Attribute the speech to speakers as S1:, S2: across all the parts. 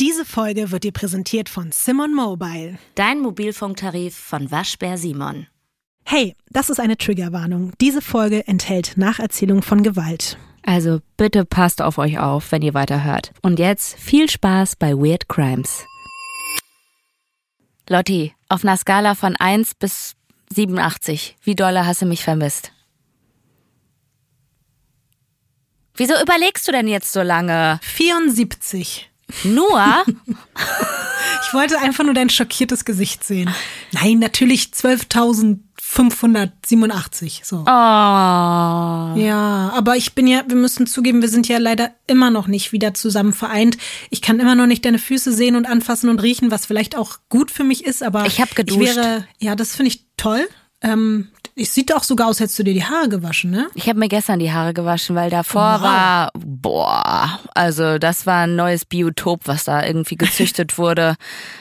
S1: Diese Folge wird dir präsentiert von Simon Mobile.
S2: Dein Mobilfunktarif von Waschbär Simon.
S1: Hey, das ist eine Triggerwarnung. Diese Folge enthält Nacherzählung von Gewalt.
S2: Also bitte passt auf euch auf, wenn ihr weiterhört. Und jetzt viel Spaß bei Weird Crimes. Lotti, auf einer Skala von 1 bis 87, wie dolle hast du mich vermisst? Wieso überlegst du denn jetzt so lange?
S1: 74.
S2: Nur?
S1: Ich wollte einfach nur dein schockiertes Gesicht sehen. Nein, natürlich 12.587. So.
S2: Oh.
S1: Ja, aber ich bin ja, wir müssen zugeben, wir sind ja leider immer noch nicht wieder zusammen vereint. Ich kann immer noch nicht deine Füße sehen und anfassen und riechen, was vielleicht auch gut für mich ist, aber
S2: Ich hab geduscht.
S1: Ich wäre, ja, das finde ich toll. Ähm, es sieht auch sogar aus, hättest du dir die Haare gewaschen, ne?
S2: Ich habe mir gestern die Haare gewaschen, weil davor
S1: Wow.
S2: war, boah, also das war ein neues Biotop, was da irgendwie gezüchtet wurde.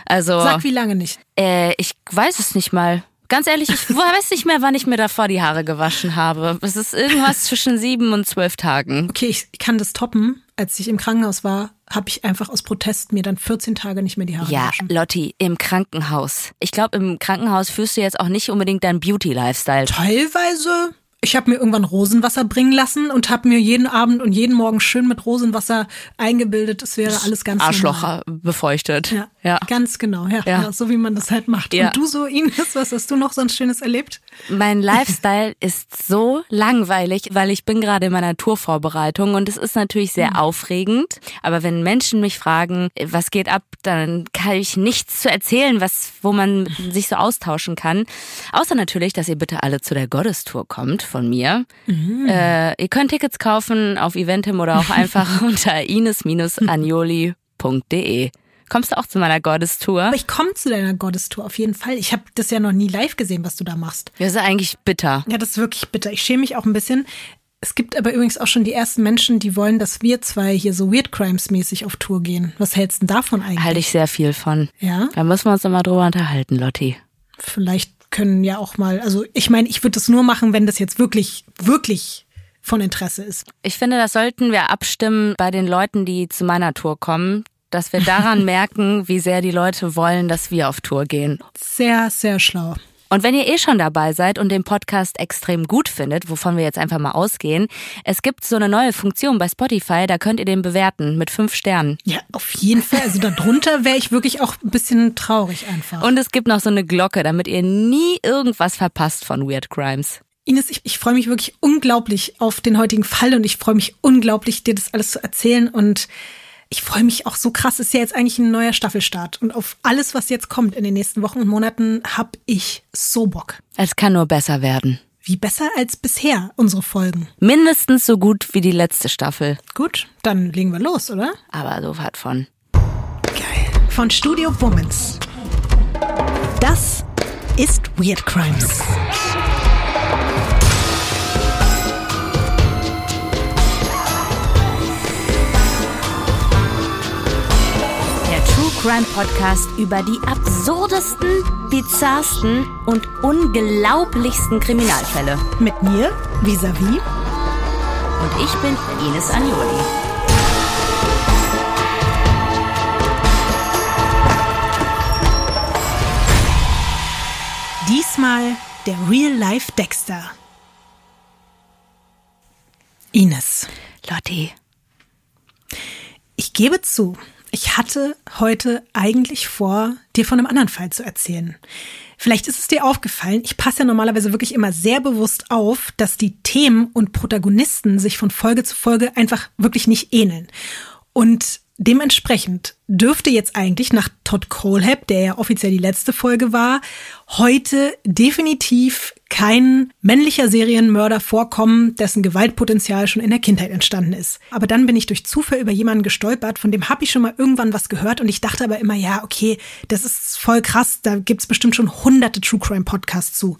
S2: Also
S1: Sag wie lange nicht.
S2: äh, ich weiß es nicht mal. Ganz ehrlich, ich weiß nicht mehr, wann ich mir davor die Haare gewaschen habe. Es ist irgendwas zwischen sieben und zwölf Tagen.
S1: Okay, ich kann das toppen. Als ich im Krankenhaus war, habe ich einfach aus Protest mir dann 14 Tage nicht mehr die Haare
S2: Ja,
S1: gewaschen.
S2: Lotti, im Krankenhaus. Ich glaube, im Krankenhaus führst du jetzt auch nicht unbedingt deinen Beauty-Lifestyle.
S1: Teilweise. Ich habe mir irgendwann Rosenwasser bringen lassen und habe mir jeden Abend und jeden Morgen schön mit Rosenwasser eingebildet, es wäre alles ganz
S2: Arschloch
S1: normal.
S2: befeuchtet.
S1: Ja,
S2: ja.
S1: ganz genau. Ja,
S2: Ja.
S1: ja. so wie man das halt macht.
S2: Ja.
S1: Und du so, Ines, was hast du noch so ein Schönes erlebt?
S2: Mein Lifestyle ist so langweilig, weil ich bin gerade in meiner Tourvorbereitung und es ist natürlich sehr aufregend. Aber wenn Menschen mich fragen, was geht ab, dann kann ich nichts zu erzählen, was, wo man sich so austauschen kann. Außer natürlich, dass ihr bitte alle zu der Goddess-Tour kommt von mir. Äh, ihr könnt Tickets kaufen auf Eventim oder auch einfach unter ines-anioli.de. Kommst du auch zu meiner Goddess-Tour?
S1: Aber ich komme zu deiner Gottestour auf jeden Fall. Ich habe das ja noch nie live gesehen, was du da machst.
S2: Das ist eigentlich bitter.
S1: Ja, das ist wirklich bitter. Ich schäme mich auch ein bisschen. Es gibt aber übrigens auch schon die ersten Menschen, die wollen, dass wir zwei hier so Weird Crimes mäßig auf Tour gehen. Was hältst du davon eigentlich?
S2: Halte ich sehr viel von.
S1: Ja,
S2: Da müssen wir uns nochmal drüber unterhalten, Lotti.
S1: vielleicht können ja auch mal, also ich meine, ich würde das nur machen, wenn das jetzt wirklich, wirklich von Interesse ist.
S2: Ich finde, das sollten wir abstimmen bei den Leuten, die zu meiner Tour kommen, dass wir daran merken, wie sehr die Leute wollen, dass wir auf Tour gehen.
S1: Sehr, sehr schlau.
S2: Und wenn ihr eh schon dabei seid und den Podcast extrem gut findet, wovon wir jetzt einfach mal ausgehen, es gibt so eine neue Funktion bei Spotify, da könnt ihr den bewerten mit fünf Sternen.
S1: Ja, auf jeden Fall. Also darunter wäre ich wirklich auch ein bisschen traurig einfach.
S2: Und es gibt noch so eine Glocke, damit ihr nie irgendwas verpasst von Weird Crimes.
S1: Ines, ich, ich freue mich wirklich unglaublich auf den heutigen Fall und ich freue mich unglaublich, dir das alles zu erzählen und ich freue mich auch so krass. Ist ja jetzt eigentlich ein neuer Staffelstart und auf alles, was jetzt kommt in den nächsten Wochen und Monaten, hab ich so Bock.
S2: Es kann nur besser werden.
S1: Wie besser als bisher unsere Folgen.
S2: Mindestens so gut wie die letzte Staffel.
S1: Gut, dann legen wir los, oder?
S2: Aber so hat von.
S1: Geil. Von Studio Womans. Das ist Weird Crimes.
S2: Crime Podcast über die absurdesten, bizarrsten und unglaublichsten Kriminalfälle.
S1: Mit mir, Visavi.
S2: Und ich bin Ines Agnoli.
S1: Diesmal der Real Life Dexter. Ines,
S2: Lotti,
S1: ich gebe zu, ich hatte heute eigentlich vor, dir von einem anderen Fall zu erzählen. Vielleicht ist es dir aufgefallen, ich passe ja normalerweise wirklich immer sehr bewusst auf, dass die Themen und Protagonisten sich von Folge zu Folge einfach wirklich nicht ähneln. Und dementsprechend dürfte jetzt eigentlich nach Todd Colehab, der ja offiziell die letzte Folge war, heute definitiv kein männlicher Serienmörder vorkommen, dessen Gewaltpotenzial schon in der Kindheit entstanden ist. Aber dann bin ich durch Zufall über jemanden gestolpert, von dem habe ich schon mal irgendwann was gehört und ich dachte aber immer, ja, okay, das ist voll krass, da gibt's bestimmt schon hunderte True Crime Podcasts zu.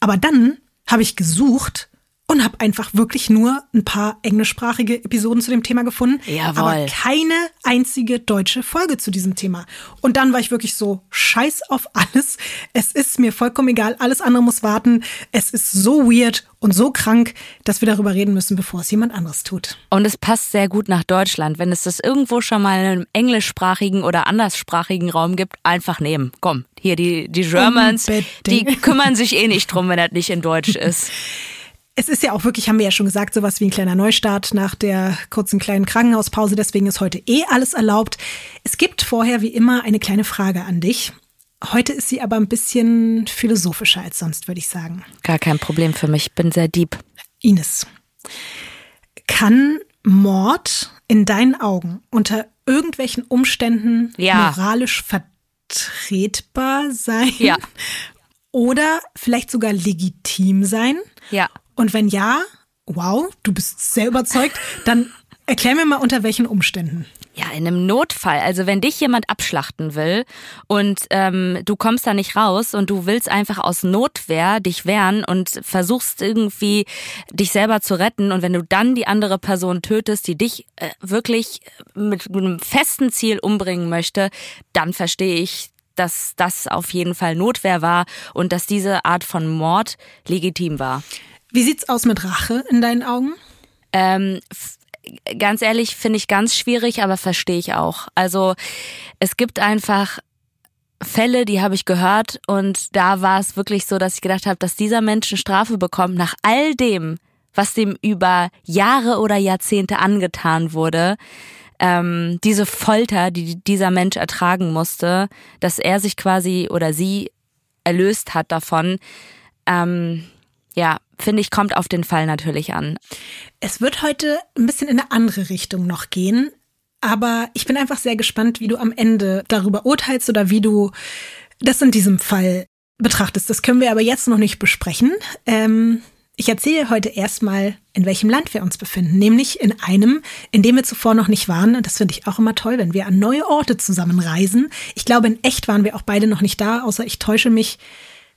S1: Aber dann habe ich gesucht und habe einfach wirklich nur ein paar englischsprachige Episoden zu dem Thema gefunden,
S2: Jawohl.
S1: aber keine einzige deutsche Folge zu diesem Thema. Und dann war ich wirklich so scheiß auf alles. Es ist mir vollkommen egal, alles andere muss warten. Es ist so weird und so krank, dass wir darüber reden müssen, bevor es jemand anderes tut.
S2: Und es passt sehr gut nach Deutschland. Wenn es das irgendwo schon mal in einem englischsprachigen oder anderssprachigen Raum gibt, einfach nehmen. Komm, hier die, die Germans,
S1: Unbedingt.
S2: die kümmern sich eh nicht drum, wenn das nicht in Deutsch ist.
S1: Es ist ja auch wirklich, haben wir ja schon gesagt, sowas wie ein kleiner Neustart nach der kurzen kleinen Krankenhauspause. Deswegen ist heute eh alles erlaubt. Es gibt vorher wie immer eine kleine Frage an dich. Heute ist sie aber ein bisschen philosophischer als sonst, würde ich sagen.
S2: Gar kein Problem für mich. Bin sehr deep.
S1: Ines, kann Mord in deinen Augen unter irgendwelchen Umständen
S2: Ja.
S1: moralisch vertretbar sein?
S2: Ja.
S1: Oder vielleicht sogar legitim sein?
S2: Ja.
S1: Und wenn ja, wow, du bist sehr überzeugt, dann erklär mir mal unter welchen Umständen.
S2: Ja, in einem Notfall. Also wenn dich jemand abschlachten will und ähm, du kommst da nicht raus und du willst einfach aus Notwehr dich wehren und versuchst irgendwie dich selber zu retten und wenn du dann die andere Person tötest, die dich äh, wirklich mit einem festen Ziel umbringen möchte, dann verstehe ich, dass das auf jeden Fall Notwehr war und dass diese Art von Mord legitim war.
S1: Wie sieht's aus mit Rache in deinen Augen?
S2: Ähm, ganz ehrlich, finde ich ganz schwierig, aber verstehe ich auch. Also es gibt einfach Fälle, die habe ich gehört und da war es wirklich so, dass ich gedacht habe, dass dieser Mensch eine Strafe bekommt nach all dem, was dem über Jahre oder Jahrzehnte angetan wurde. Ähm, diese Folter, die dieser Mensch ertragen musste, dass er sich quasi oder sie erlöst hat davon. Ähm, ja, finde ich, kommt auf den Fall natürlich an.
S1: Es wird heute ein bisschen in eine andere Richtung noch gehen, aber ich bin einfach sehr gespannt, wie du am Ende darüber urteilst oder wie du das in diesem Fall betrachtest. Das können wir aber jetzt noch nicht besprechen. Ähm, ich erzähle heute erstmal, in welchem Land wir uns befinden, nämlich in einem, in dem wir zuvor noch nicht waren. Und das finde ich auch immer toll, wenn wir an neue Orte zusammen reisen. Ich glaube, in echt waren wir auch beide noch nicht da, außer ich täusche mich.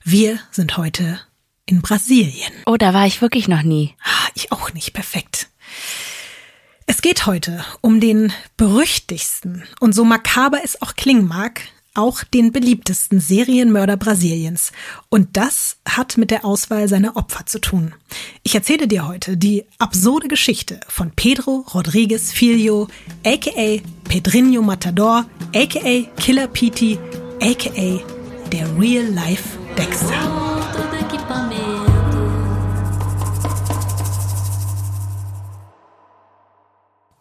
S1: Wir sind heute in Brasilien.
S2: Oh, da war ich wirklich noch nie.
S1: Ah, ich auch nicht. Perfekt. Es geht heute um den berüchtigsten und so makaber es auch klingen mag, auch den beliebtesten Serienmörder Brasiliens. Und das hat mit der Auswahl seiner Opfer zu tun. Ich erzähle dir heute die absurde Geschichte von Pedro Rodriguez Filho, aka Pedrinho Matador, aka Killer Petey, aka der Real Life Dexter.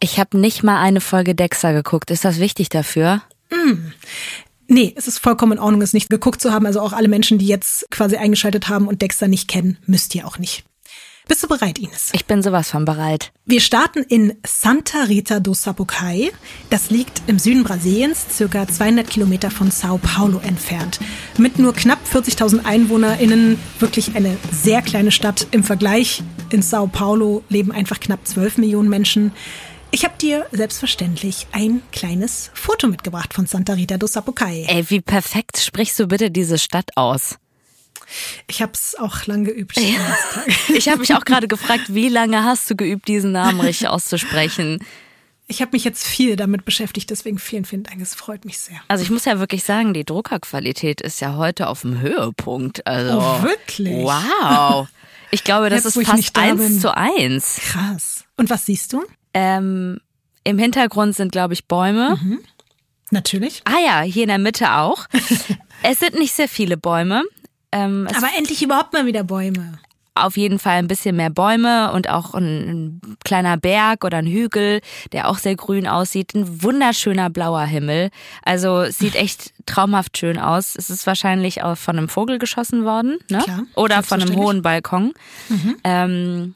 S2: Ich habe nicht mal eine Folge Dexter geguckt. Ist das wichtig dafür?
S1: Nee, es ist vollkommen in Ordnung, es nicht geguckt zu haben. Also auch alle Menschen, die jetzt quasi eingeschaltet haben und Dexter nicht kennen, müsst ihr auch nicht. Bist du bereit, Ines?
S2: Ich bin sowas von bereit.
S1: Wir starten in Santa Rita do Sapucaí. Das liegt im Süden Brasiliens, circa 200 Kilometer von Sao Paulo entfernt. Mit nur knapp 40.000 EinwohnerInnen, wirklich eine sehr kleine Stadt. Im Vergleich in Sao Paulo leben einfach knapp 12 Millionen Menschen. Ich habe dir selbstverständlich ein kleines Foto mitgebracht von Santa Rita do Sapucaí.
S2: Ey, wie perfekt sprichst du bitte diese Stadt aus?
S1: Ich habe es auch lang geübt. Tag.
S2: Ich habe mich auch gerade gefragt, wie lange hast du geübt, diesen Namen richtig auszusprechen?
S1: Ich habe mich jetzt viel damit beschäftigt, deswegen vielen, vielen Dank. Es freut mich sehr.
S2: Also ich muss ja wirklich sagen, die Druckerqualität ist ja heute auf dem Höhepunkt. Also,
S1: Oh, wirklich?
S2: Wow. Ich glaube, das
S1: Jetzt,
S2: ist fast
S1: da
S2: eins
S1: bin.
S2: zu eins.
S1: Krass. Und was siehst du?
S2: Ähm, Im Hintergrund sind, glaube ich, Bäume.
S1: Natürlich.
S2: Ah ja, hier in der Mitte auch. es sind nicht sehr viele Bäume. Ähm,
S1: Aber endlich überhaupt mal wieder Bäume.
S2: auf jeden Fall ein bisschen mehr Bäume und auch ein, ein kleiner Berg oder ein Hügel, der auch sehr grün aussieht. Ein wunderschöner blauer Himmel. Also es sieht echt traumhaft schön aus. Es ist wahrscheinlich auch von einem Vogel geschossen worden, ne?
S1: Klar,
S2: oder von einem hohen Balkon. Ähm,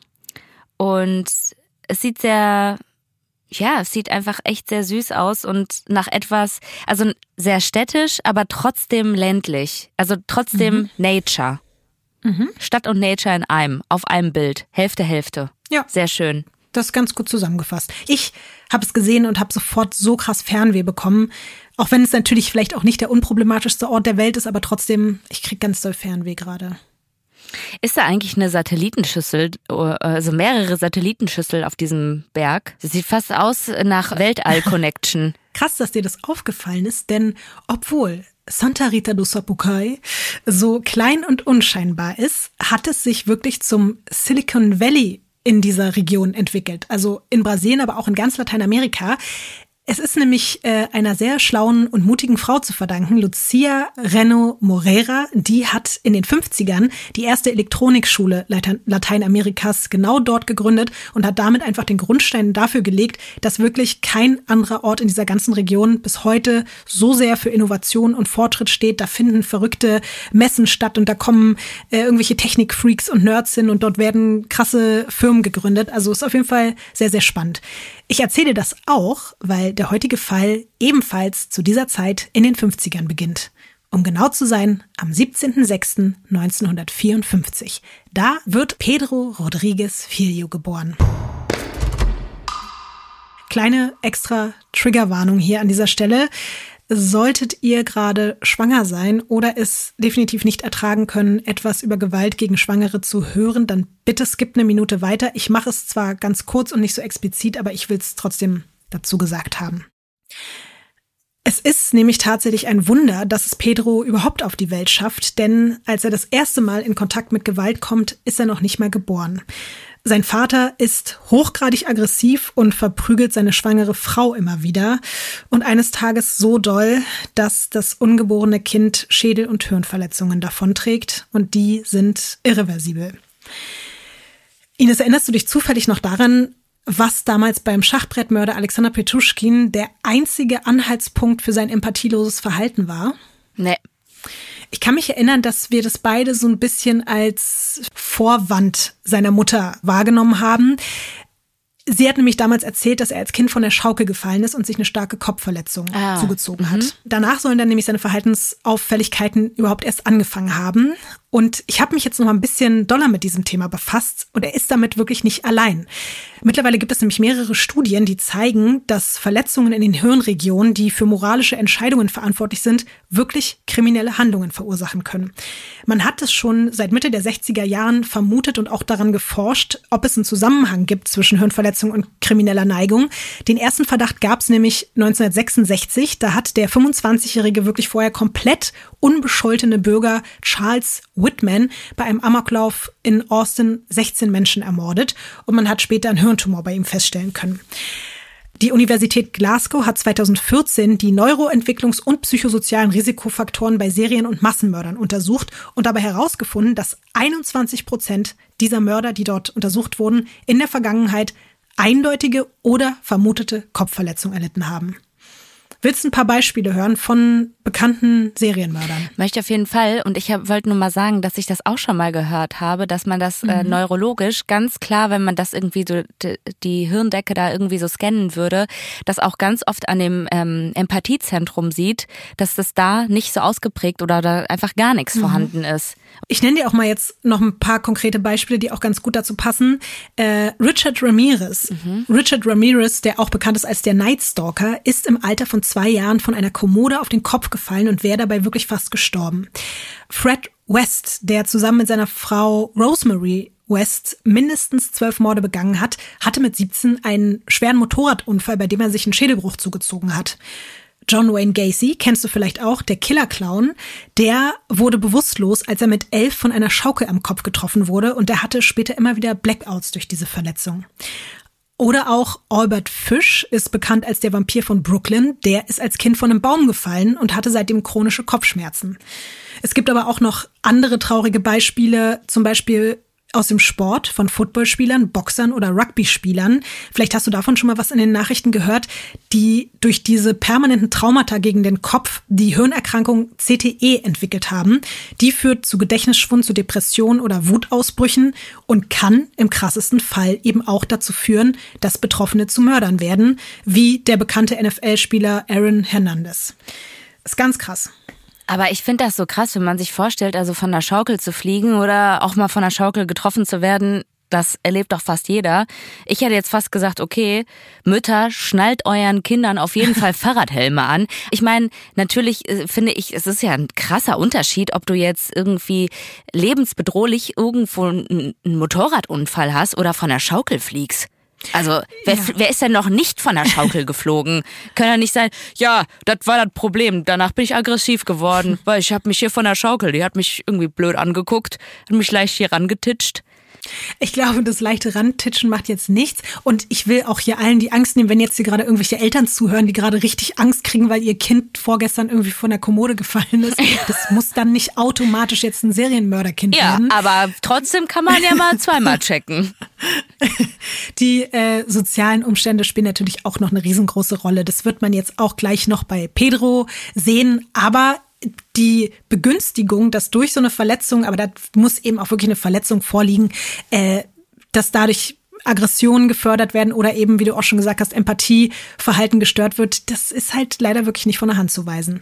S2: und es sieht sehr, ja, es sieht einfach echt sehr süß aus und nach etwas, also sehr städtisch, aber trotzdem ländlich. Also trotzdem Nature. Stadt und Nature in einem, auf einem Bild. Hälfte, Hälfte.
S1: Ja.
S2: Sehr schön.
S1: Das ist ganz gut zusammengefasst. Ich habe es gesehen und habe sofort so krass Fernweh bekommen. Auch wenn es natürlich vielleicht auch nicht der unproblematischste Ort der Welt ist, aber trotzdem, ich krieg ganz doll Fernweh gerade.
S2: Ist da eigentlich eine Satellitenschüssel, also mehrere Satellitenschüssel auf diesem Berg? Das sieht fast aus nach Weltall-Connection.
S1: Krass, dass dir das aufgefallen ist, denn obwohl Santa Rita do Sapucai so klein und unscheinbar ist, hat es sich wirklich zum Silicon Valley in dieser Region entwickelt. Also in Brasilien, aber auch in ganz Lateinamerika. Es ist nämlich äh, einer sehr schlauen und mutigen Frau zu verdanken, Lucia Reno Moreira. Die hat in den 50ern die erste Elektronikschule Lateinamerikas genau dort gegründet und hat damit einfach den Grundstein dafür gelegt, dass wirklich kein anderer Ort in dieser ganzen Region bis heute so sehr für Innovation und Fortschritt steht. Da finden verrückte Messen statt und da kommen äh, irgendwelche Technikfreaks und Nerds hin und dort werden krasse Firmen gegründet. Also ist auf jeden Fall sehr, sehr spannend. Ich erzähle das auch, weil der heutige Fall ebenfalls zu dieser Zeit in den 50ern beginnt. Um genau zu sein, am 17.06.1954. Da wird Pedro Rodriguez Filho geboren. Kleine extra Triggerwarnung hier an dieser Stelle. Solltet ihr gerade schwanger sein oder es definitiv nicht ertragen können, etwas über Gewalt gegen Schwangere zu hören, dann bitte skippt eine Minute weiter. Ich mache es zwar ganz kurz und nicht so explizit, aber ich will es trotzdem dazu gesagt haben. Es ist nämlich tatsächlich ein Wunder, dass es Pedro überhaupt auf die Welt schafft, denn als er das erste Mal in Kontakt mit Gewalt kommt, ist er noch nicht mal geboren. Sein Vater ist hochgradig aggressiv und verprügelt seine schwangere Frau immer wieder. Und eines Tages so doll, dass das ungeborene Kind Schädel- und Hirnverletzungen davonträgt. Und die sind irreversibel. Ines, erinnerst du dich zufällig noch daran, was damals beim Schachbrettmörder Alexander Petruschkin der einzige Anhaltspunkt für sein empathieloses Verhalten war?
S2: Nee.
S1: Ich kann mich erinnern, dass wir das beide so ein bisschen als Vorwand seiner Mutter wahrgenommen haben. Sie hat nämlich damals erzählt, dass er als Kind von der Schaukel gefallen ist und sich eine starke Kopfverletzung ah. zugezogen hat. Mhm. Danach sollen dann nämlich seine Verhaltensauffälligkeiten überhaupt erst angefangen haben. Und ich habe mich jetzt noch mal ein bisschen doller mit diesem Thema befasst und er ist damit wirklich nicht allein. Mittlerweile gibt es nämlich mehrere Studien, die zeigen, dass Verletzungen in den Hirnregionen, die für moralische Entscheidungen verantwortlich sind, wirklich kriminelle Handlungen verursachen können. Man hat es schon seit Mitte der 60er Jahren vermutet und auch daran geforscht, ob es einen Zusammenhang gibt zwischen Hirnverletzung und krimineller Neigung. Den ersten Verdacht gab es nämlich 1966. Da hat der 25-Jährige wirklich vorher komplett unbescholtene Bürger Charles Whitman bei einem Amoklauf in Austin 16 Menschen ermordet und man hat später einen Hirntumor bei ihm feststellen können. Die Universität Glasgow hat 2014 die Neuroentwicklungs- und psychosozialen Risikofaktoren bei Serien- und Massenmördern untersucht und dabei herausgefunden, dass 21 Prozent dieser Mörder, die dort untersucht wurden, in der Vergangenheit eindeutige oder vermutete Kopfverletzungen erlitten haben. Willst du ein paar Beispiele hören von bekannten Serienmördern?
S2: Möchte auf jeden Fall. Und ich wollte nur mal sagen, dass ich das auch schon mal gehört habe, dass man das äh, mhm. äh, neurologisch ganz klar, wenn man das irgendwie so die Hirndecke da irgendwie so scannen würde, das auch ganz oft an dem ähm, Empathiezentrum sieht, dass das da nicht so ausgeprägt oder da einfach gar nichts mhm. vorhanden ist.
S1: Ich nenne dir auch mal jetzt noch ein paar konkrete Beispiele, die auch ganz gut dazu passen. Äh, Richard Ramirez. Mhm. Richard Ramirez, der auch bekannt ist als der Night Stalker, ist im Alter von zwei Jahren von einer Kommode auf den Kopf gefallen und wäre dabei wirklich fast gestorben. Fred West, der zusammen mit seiner Frau Rosemary West mindestens zwölf Morde begangen hat, hatte mit 17 einen schweren Motorradunfall, bei dem er sich einen Schädelbruch zugezogen hat. John Wayne Gacy, kennst du vielleicht auch, der Killer-Clown, der wurde bewusstlos, als er mit elf von einer Schaukel am Kopf getroffen wurde und der hatte später immer wieder Blackouts durch diese Verletzung. Oder auch Albert Fish ist bekannt als der Vampir von Brooklyn. Der ist als Kind von einem Baum gefallen und hatte seitdem chronische Kopfschmerzen. Es gibt aber auch noch andere traurige Beispiele, zum Beispiel aus dem Sport von Footballspielern, Boxern oder Rugby-Spielern. Vielleicht hast du davon schon mal was in den Nachrichten gehört, die durch diese permanenten Traumata gegen den Kopf die Hirnerkrankung CTE entwickelt haben. Die führt zu Gedächtnisschwund, zu Depressionen oder Wutausbrüchen und kann im krassesten Fall eben auch dazu führen, dass Betroffene zu Mördern werden, wie der bekannte NFL-Spieler Aaron Hernandez. Ist ganz krass.
S2: Aber ich finde das so krass, wenn man sich vorstellt, also von der Schaukel zu fliegen oder auch mal von der Schaukel getroffen zu werden. das erlebt doch fast jeder. Ich hätte jetzt fast gesagt, okay, Mütter, schnallt euren Kindern auf jeden Fall Fahrradhelme an. Ich meine, natürlich äh, finde ich, es ist ja ein krasser Unterschied, ob du jetzt irgendwie lebensbedrohlich irgendwo einen Motorradunfall hast oder von der Schaukel fliegst. Also, wer, ja. wer ist denn noch nicht von der Schaukel geflogen? Kann ja nicht sein, ja, das war das Problem. Danach bin ich aggressiv geworden, weil ich habe mich hier von der Schaukel, die hat mich irgendwie blöd angeguckt, hat mich leicht hier rangetitscht.
S1: Ich glaube, das leichte Randtitschen macht jetzt nichts. Und ich will auch hier allen die Angst nehmen, wenn jetzt hier gerade irgendwelche Eltern zuhören, die gerade richtig Angst kriegen, weil ihr Kind vorgestern irgendwie von der Kommode gefallen ist. Das muss dann nicht automatisch jetzt ein Serienmörderkind
S2: ja,
S1: werden.
S2: Ja, aber trotzdem kann man ja mal zweimal checken.
S1: Die äh, sozialen Umstände spielen natürlich auch noch eine riesengroße Rolle. Das wird man jetzt auch gleich noch bei Pedro sehen. Aber die Begünstigung, dass durch so eine Verletzung, aber da muss eben auch wirklich eine Verletzung vorliegen, äh, dass dadurch Aggressionen gefördert werden oder eben, wie du auch schon gesagt hast, Empathieverhalten gestört wird, das ist halt leider wirklich nicht von der Hand zu weisen.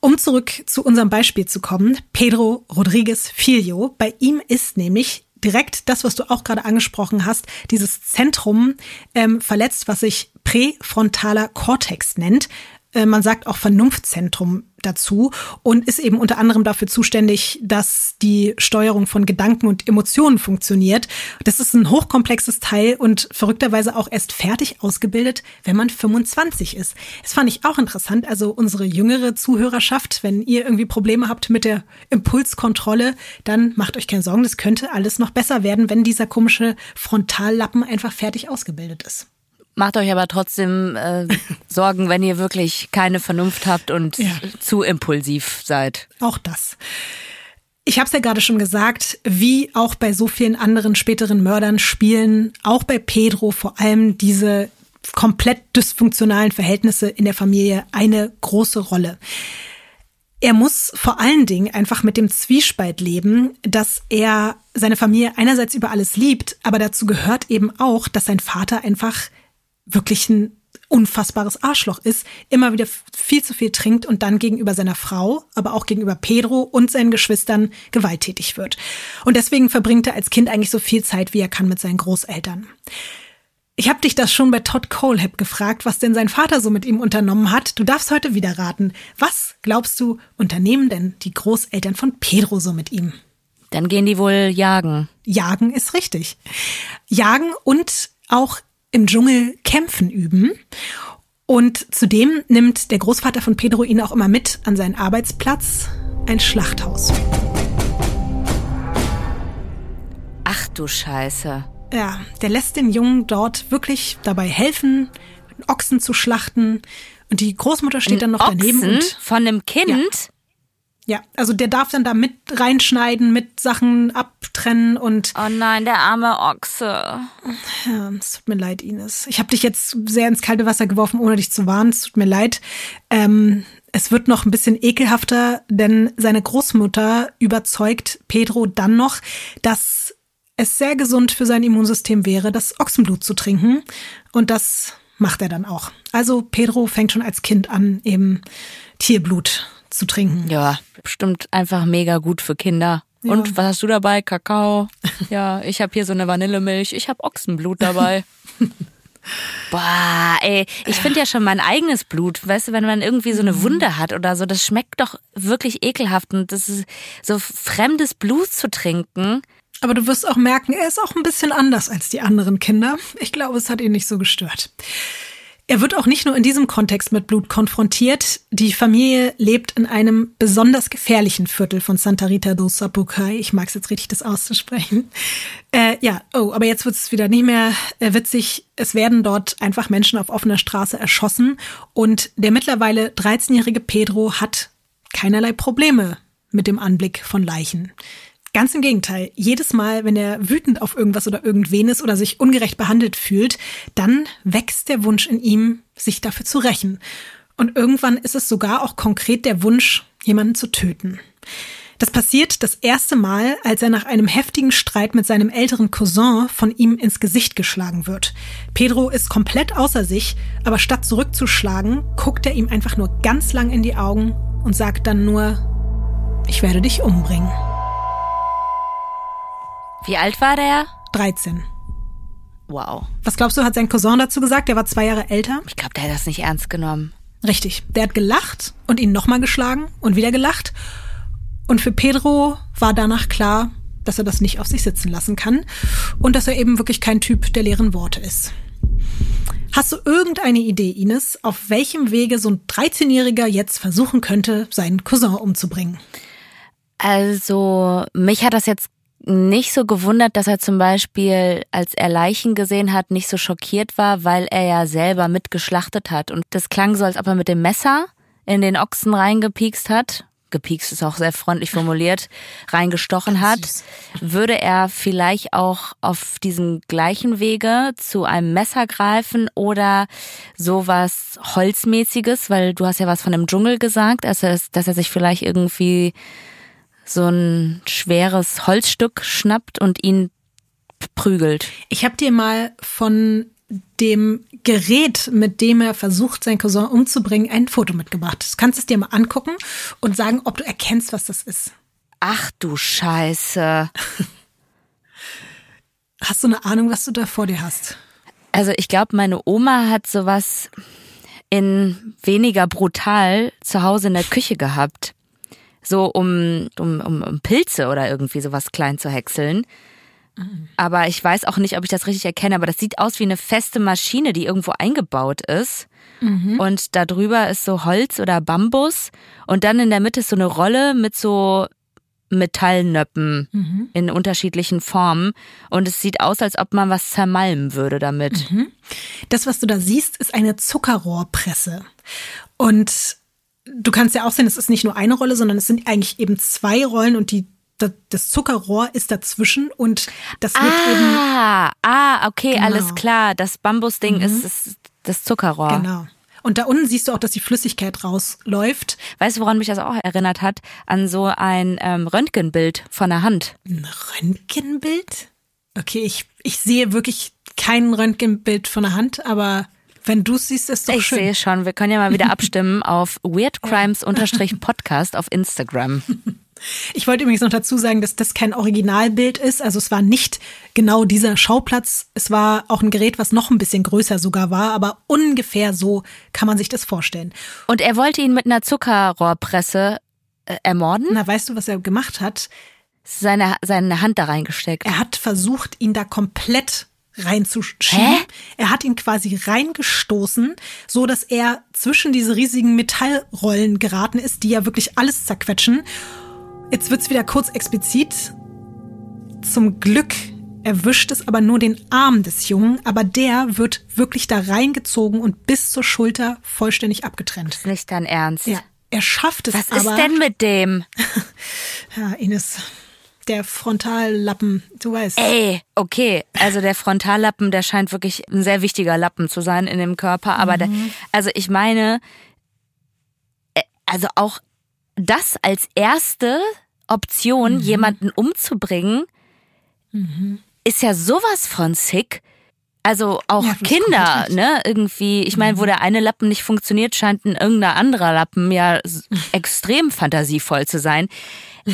S1: Um zurück zu unserem Beispiel zu kommen, Pedro Rodriguez Filho, bei ihm ist nämlich direkt das, was du auch gerade angesprochen hast, dieses Zentrum ähm, verletzt, was sich präfrontaler Kortex nennt. Äh, man sagt auch Vernunftzentrum dazu und ist eben unter anderem dafür zuständig, dass die Steuerung von Gedanken und Emotionen funktioniert. Das ist ein hochkomplexes Teil und verrückterweise auch erst fertig ausgebildet, wenn man 25 ist. Das fand ich auch interessant. Also unsere jüngere Zuhörerschaft, wenn ihr irgendwie Probleme habt mit der Impulskontrolle, dann macht euch keine Sorgen, das könnte alles noch besser werden, wenn dieser komische Frontallappen einfach fertig ausgebildet ist.
S2: Macht euch aber trotzdem äh, Sorgen, wenn ihr wirklich keine Vernunft habt und ja. zu impulsiv seid.
S1: Auch das. Ich habe es ja gerade schon gesagt, wie auch bei so vielen anderen späteren Mördern spielen auch bei Pedro vor allem diese komplett dysfunktionalen Verhältnisse in der Familie eine große Rolle. Er muss vor allen Dingen einfach mit dem Zwiespalt leben, dass er seine Familie einerseits über alles liebt, aber dazu gehört eben auch, dass sein Vater einfach wirklich ein unfassbares Arschloch ist, immer wieder viel zu viel trinkt und dann gegenüber seiner Frau, aber auch gegenüber Pedro und seinen Geschwistern gewalttätig wird. Und deswegen verbringt er als Kind eigentlich so viel Zeit, wie er kann mit seinen Großeltern. Ich habe dich das schon bei Todd Colehab gefragt, was denn sein Vater so mit ihm unternommen hat. Du darfst heute wieder raten. Was glaubst du, unternehmen denn die Großeltern von Pedro so mit ihm?
S2: Dann gehen die wohl jagen.
S1: Jagen ist richtig. Jagen und auch im Dschungel kämpfen üben. Und zudem nimmt der Großvater von Pedro ihn auch immer mit an seinen Arbeitsplatz, ein Schlachthaus.
S2: Ach du Scheiße.
S1: Ja, der lässt den Jungen dort wirklich dabei helfen, Ochsen zu schlachten. Und die Großmutter steht
S2: Ein
S1: dann noch
S2: Ochsen
S1: daneben. Und,
S2: von einem Kind?
S1: Ja. Ja, also der darf dann da mit reinschneiden, mit Sachen abtrennen und.
S2: Oh nein, der arme Ochse.
S1: Ja, es tut mir leid, Ines. Ich habe dich jetzt sehr ins kalte Wasser geworfen, ohne dich zu warnen. Es tut mir leid. Ähm, es wird noch ein bisschen ekelhafter, denn seine Großmutter überzeugt Pedro dann noch, dass es sehr gesund für sein Immunsystem wäre, das Ochsenblut zu trinken. Und das macht er dann auch. Also Pedro fängt schon als Kind an, eben Tierblut zu trinken.
S2: Ja, bestimmt einfach mega gut für Kinder. Ja. Und was hast du dabei? Kakao. Ja, ich habe hier so eine Vanillemilch. Ich habe Ochsenblut dabei. Boah, ey, ich finde ja schon mein eigenes Blut, weißt du, wenn man irgendwie so eine mhm. Wunde hat oder so, das schmeckt doch wirklich ekelhaft und das ist so fremdes Blut zu trinken.
S1: Aber du wirst auch merken, er ist auch ein bisschen anders als die anderen Kinder. Ich glaube, es hat ihn nicht so gestört. Er wird auch nicht nur in diesem Kontext mit Blut konfrontiert. Die Familie lebt in einem besonders gefährlichen Viertel von Santa Rita do Sapucai. Ich mag es jetzt richtig, das auszusprechen. Äh, ja, oh, aber jetzt wird es wieder nicht mehr äh, witzig. Es werden dort einfach Menschen auf offener Straße erschossen und der mittlerweile 13-jährige Pedro hat keinerlei Probleme mit dem Anblick von Leichen. Ganz im Gegenteil. Jedes Mal, wenn er wütend auf irgendwas oder irgendwen ist oder sich ungerecht behandelt fühlt, dann wächst der Wunsch in ihm, sich dafür zu rächen. Und irgendwann ist es sogar auch konkret der Wunsch, jemanden zu töten. Das passiert das erste Mal, als er nach einem heftigen Streit mit seinem älteren Cousin von ihm ins Gesicht geschlagen wird. Pedro ist komplett außer sich, aber statt zurückzuschlagen, guckt er ihm einfach nur ganz lang in die Augen und sagt dann nur, ich werde dich umbringen.
S2: Wie alt war der?
S1: 13.
S2: Wow.
S1: Was glaubst du, hat sein Cousin dazu gesagt? Der war zwei Jahre älter.
S2: Ich glaube, der hat das nicht ernst genommen.
S1: Richtig. Der hat gelacht und ihn nochmal geschlagen und wieder gelacht. Und für Pedro war danach klar, dass er das nicht auf sich sitzen lassen kann und dass er eben wirklich kein Typ der leeren Worte ist. Hast du irgendeine Idee, Ines, auf welchem Wege so ein 13-Jähriger jetzt versuchen könnte, seinen Cousin umzubringen?
S2: Also, mich hat das jetzt nicht so gewundert, dass er zum Beispiel, als er Leichen gesehen hat, nicht so schockiert war, weil er ja selber mitgeschlachtet hat. Und das klang so, als ob er mit dem Messer in den Ochsen reingepiekst hat. Gepiekst ist auch sehr freundlich formuliert, reingestochen hat, würde er vielleicht auch auf diesem gleichen Wege zu einem Messer greifen oder sowas Holzmäßiges, weil du hast ja was von dem Dschungel gesagt, also dass er sich vielleicht irgendwie so ein schweres Holzstück schnappt und ihn prügelt.
S1: Ich habe dir mal von dem Gerät, mit dem er versucht, seinen Cousin umzubringen, ein Foto mitgebracht. Das kannst du es dir mal angucken und sagen, ob du erkennst, was das ist.
S2: Ach du Scheiße.
S1: Hast du eine Ahnung, was du da vor dir hast?
S2: Also ich glaube, meine Oma hat sowas in weniger brutal zu Hause in der Küche gehabt so um, um, um, um Pilze oder irgendwie sowas klein zu häckseln. Aber ich weiß auch nicht, ob ich das richtig erkenne, aber das sieht aus wie eine feste Maschine, die irgendwo eingebaut ist. Mhm. Und da drüber ist so Holz oder Bambus. Und dann in der Mitte ist so eine Rolle mit so Metallnöppen mhm. in unterschiedlichen Formen. Und es sieht aus, als ob man was zermalmen würde damit. Mhm.
S1: Das, was du da siehst, ist eine Zuckerrohrpresse. Und du kannst ja auch sehen, es ist nicht nur eine Rolle, sondern es sind eigentlich eben zwei Rollen und die das Zuckerrohr ist dazwischen und das wird
S2: ah,
S1: eben.
S2: Ah, okay, genau. alles klar. Das Bambusding mhm. ist das, das Zuckerrohr.
S1: Genau. Und da unten siehst du auch, dass die Flüssigkeit rausläuft.
S2: Weißt du, woran mich das auch erinnert hat? An so ein ähm, Röntgenbild von der Hand.
S1: Ein Röntgenbild? Okay, ich, ich sehe wirklich kein Röntgenbild von der Hand, aber wenn du siehst, ist doch
S2: ich
S1: schön.
S2: Ich sehe schon. Wir können ja mal wieder abstimmen auf weirdcrimes-podcast auf Instagram.
S1: Ich wollte übrigens noch dazu sagen, dass das kein Originalbild ist. Also es war nicht genau dieser Schauplatz. Es war auch ein Gerät, was noch ein bisschen größer sogar war, aber ungefähr so kann man sich das vorstellen.
S2: Und er wollte ihn mit einer Zuckerrohrpresse äh, ermorden?
S1: Na, weißt du, was er gemacht hat?
S2: Seine, seine Hand da reingesteckt.
S1: Er hat versucht, ihn da komplett reinzuschieben. Hä? Er hat ihn quasi reingestoßen, so dass er zwischen diese riesigen Metallrollen geraten ist, die ja wirklich alles zerquetschen. Jetzt wird's wieder kurz explizit. Zum Glück erwischt es aber nur den Arm des Jungen, aber der wird wirklich da reingezogen und bis zur Schulter vollständig abgetrennt. Das
S2: ist nicht dein Ernst.
S1: Ja, er schafft es
S2: Was
S1: aber.
S2: Was ist denn mit dem?
S1: ja, Ines, der Frontallappen, du weißt.
S2: Ey, okay. Also der Frontallappen, der scheint wirklich ein sehr wichtiger Lappen zu sein in dem Körper. Aber mhm. der, also ich meine, äh, also auch das als erste Option, mhm. jemanden umzubringen, mhm. ist ja sowas von sick. Also auch ja, Kinder, ne, irgendwie, ich meine, wo mhm. der eine Lappen nicht funktioniert, scheint ein irgendein anderer Lappen ja extrem fantasievoll zu sein.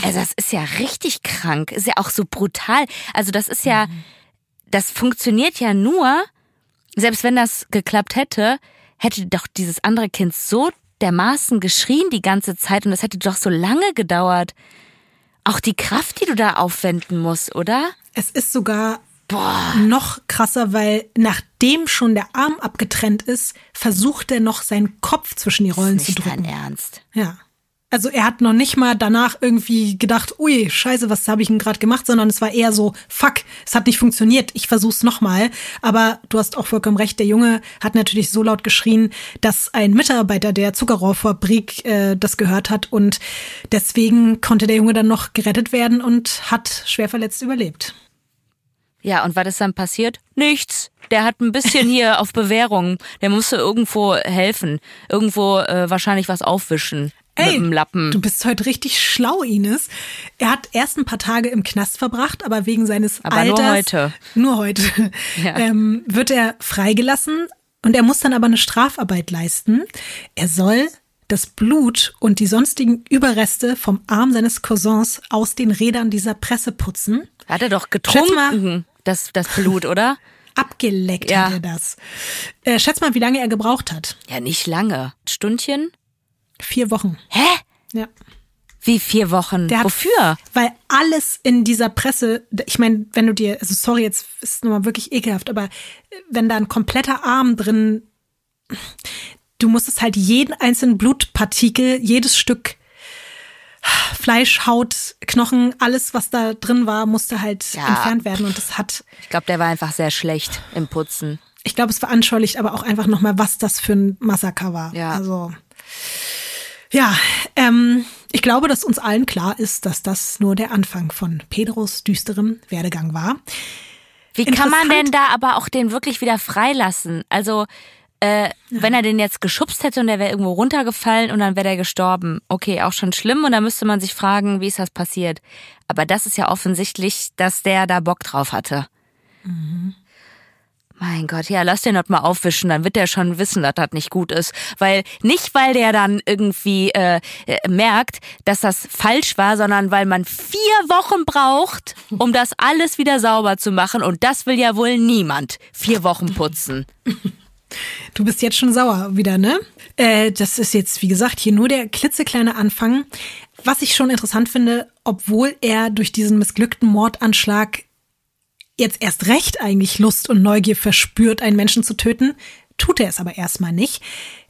S2: Also das ist ja richtig krank, ist ja auch so brutal. Also das ist ja, mhm. das funktioniert ja nur, selbst wenn das geklappt hätte, hätte doch dieses andere Kind so dermaßen geschrien die ganze Zeit und das hätte doch so lange gedauert. Auch die Kraft, die du da aufwenden musst, oder?
S1: Es ist sogar Boah. noch krasser, weil nachdem schon der Arm abgetrennt ist, versucht er noch seinen Kopf zwischen die Rollen zu drücken.
S2: Dein Ernst?
S1: Ja. Also er hat noch nicht mal danach irgendwie gedacht, ui, scheiße, was habe ich denn gerade gemacht, sondern es war eher so, fuck, es hat nicht funktioniert, ich versuch's nochmal. Aber du hast auch vollkommen recht, der Junge hat natürlich so laut geschrien, dass ein Mitarbeiter der Zuckerrohrfabrik äh, das gehört hat und deswegen konnte der Junge dann noch gerettet werden und hat schwer verletzt überlebt.
S2: Ja, und was ist dann passiert? Nichts. Der hat ein bisschen hier auf Bewährung. Der musste irgendwo helfen. Irgendwo äh, wahrscheinlich was aufwischen. Ey, mit dem Lappen.
S1: Du bist heute richtig schlau, Ines. Er hat erst ein paar Tage im Knast verbracht, aber wegen seines
S2: aber
S1: Alters.
S2: Nur heute.
S1: Nur heute. Ja. Ähm, wird er freigelassen und er muss dann aber eine Strafarbeit leisten. Er soll das Blut und die sonstigen Überreste vom Arm seines Cousins aus den Rädern dieser Presse putzen.
S2: Hat er doch getrunken.
S1: Mal,
S2: das, das Blut, oder?
S1: Abgeleckt
S2: Ja.
S1: hat er das. Äh, schätz mal, wie lange er gebraucht hat.
S2: Ja, nicht lange. Stündchen?
S1: Vier Wochen.
S2: Hä?
S1: Ja.
S2: Wie vier Wochen?
S1: Hat,
S2: Wofür?
S1: Weil alles in dieser Presse, ich meine, wenn du dir, also sorry, jetzt ist es nochmal wirklich ekelhaft, aber wenn da ein kompletter Arm drin, du musstest halt jeden einzelnen Blutpartikel, jedes Stück Fleisch, Haut, Knochen, alles, was da drin war, musste halt
S2: Ja.
S1: entfernt werden. Und das hat,
S2: Ich glaube, der war einfach sehr schlecht im Putzen.
S1: ich glaube, es veranschaulicht aber auch einfach nochmal, was das für ein Massaker war.
S2: Ja.
S1: Also, ja, ähm, ich glaube, dass uns allen klar ist, dass das nur der Anfang von Pedros düsterem Werdegang war.
S2: Wie kann man denn da aber auch den wirklich wieder freilassen? Also, äh, wenn er den jetzt geschubst hätte und der wäre irgendwo runtergefallen und dann wäre der gestorben. Okay, auch schon schlimm und da müsste man sich fragen, wie ist das passiert? Aber das ist ja offensichtlich, dass der da Bock drauf hatte. Mein Gott, ja, lass den dort mal aufwischen, dann wird der schon wissen, dass das nicht gut ist. Weil, nicht weil der dann irgendwie äh, äh, merkt, dass das falsch war, sondern weil man vier Wochen braucht, um das alles wieder sauber zu machen. Und das will ja wohl niemand. Vier Wochen putzen.
S1: Du bist jetzt schon sauer wieder, ne? Äh, das ist jetzt, wie gesagt, hier nur der klitzekleine Anfang. Was ich schon interessant finde, obwohl er durch diesen missglückten Mordanschlag jetzt erst recht eigentlich Lust und Neugier verspürt, einen Menschen zu töten, tut er es aber erstmal nicht.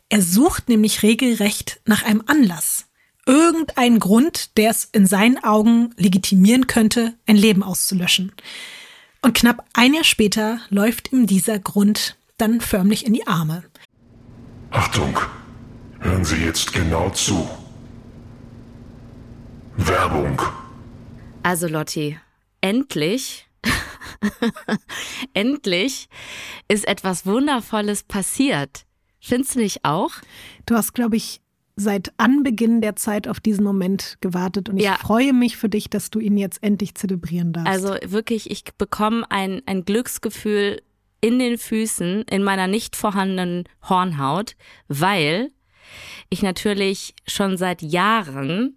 S1: Er sucht nämlich regelrecht nach einem Anlass. Irgendeinen Grund, der es in seinen Augen legitimieren könnte, ein Leben auszulöschen. Und knapp ein Jahr später läuft ihm dieser Grund dann förmlich in die Arme.
S3: Achtung, hören Sie jetzt genau zu. Werbung.
S2: Also Lotti, endlich, endlich ist etwas Wundervolles passiert. Findest du nicht auch?
S1: Du hast, glaube ich, seit Anbeginn der Zeit auf diesen Moment gewartet und ich
S2: Ja.
S1: freue mich für dich, dass du ihn jetzt endlich zelebrieren darfst.
S2: Also wirklich, ich bekomme ein, ein Glücksgefühl in den Füßen, in meiner nicht vorhandenen Hornhaut, weil ich natürlich schon seit Jahren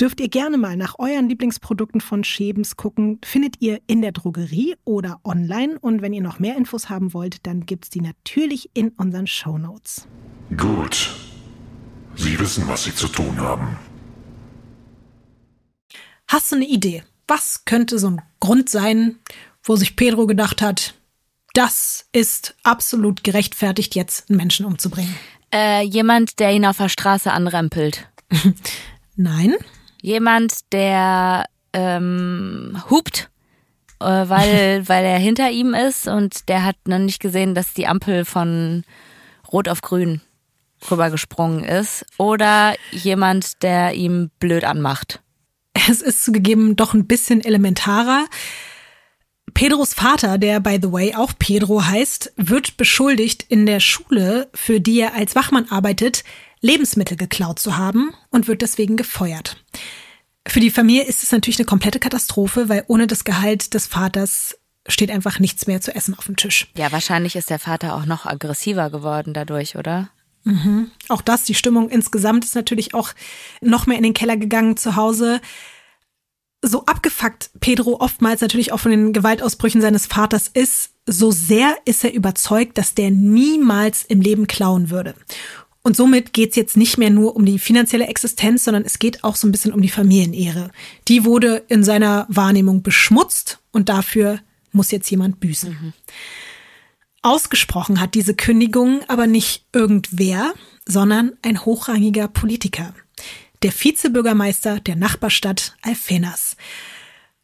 S1: dürft ihr gerne mal nach euren Lieblingsprodukten von Schebens gucken. Findet ihr in der Drogerie oder online. Und wenn ihr noch mehr Infos haben wollt, dann gibt's die natürlich in unseren Shownotes.
S3: Gut. Sie wissen, was Sie zu tun haben.
S1: Hast du eine Idee? Was könnte so ein Grund sein, wo sich Pedro gedacht hat, das ist absolut gerechtfertigt, jetzt einen Menschen umzubringen?
S2: Äh, jemand, der ihn auf der Straße anrempelt.
S1: Nein.
S2: Jemand, der ähm, hupt, äh, weil, weil er hinter ihm ist und der hat noch nicht gesehen, dass die Ampel von Rot auf Grün rübergesprungen ist. Oder jemand, der ihm blöd anmacht.
S1: Es ist zugegeben doch ein bisschen elementarer. Pedros Vater, der by the way auch Pedro heißt, wird beschuldigt, in der Schule, für die er als Wachmann arbeitet, Lebensmittel geklaut zu haben und wird deswegen gefeuert. Für die Familie ist es natürlich eine komplette Katastrophe, weil ohne das Gehalt des Vaters steht einfach nichts mehr zu essen auf dem Tisch.
S2: Ja, wahrscheinlich ist der Vater auch noch aggressiver geworden dadurch, oder?
S1: Mhm. Auch das, die Stimmung insgesamt ist natürlich auch noch mehr in den Keller gegangen zu Hause. So abgefuckt Pedro oftmals natürlich auch von den Gewaltausbrüchen seines Vaters ist, so sehr ist er überzeugt, dass der niemals im Leben klauen würde. Und somit geht's jetzt nicht mehr nur um die finanzielle Existenz, sondern es geht auch so ein bisschen um die Familienehre. Die wurde in seiner Wahrnehmung beschmutzt und dafür muss jetzt jemand büßen. Mhm. Ausgesprochen hat diese Kündigung aber nicht irgendwer, sondern ein hochrangiger Politiker, der Vizebürgermeister der Nachbarstadt Alfenas.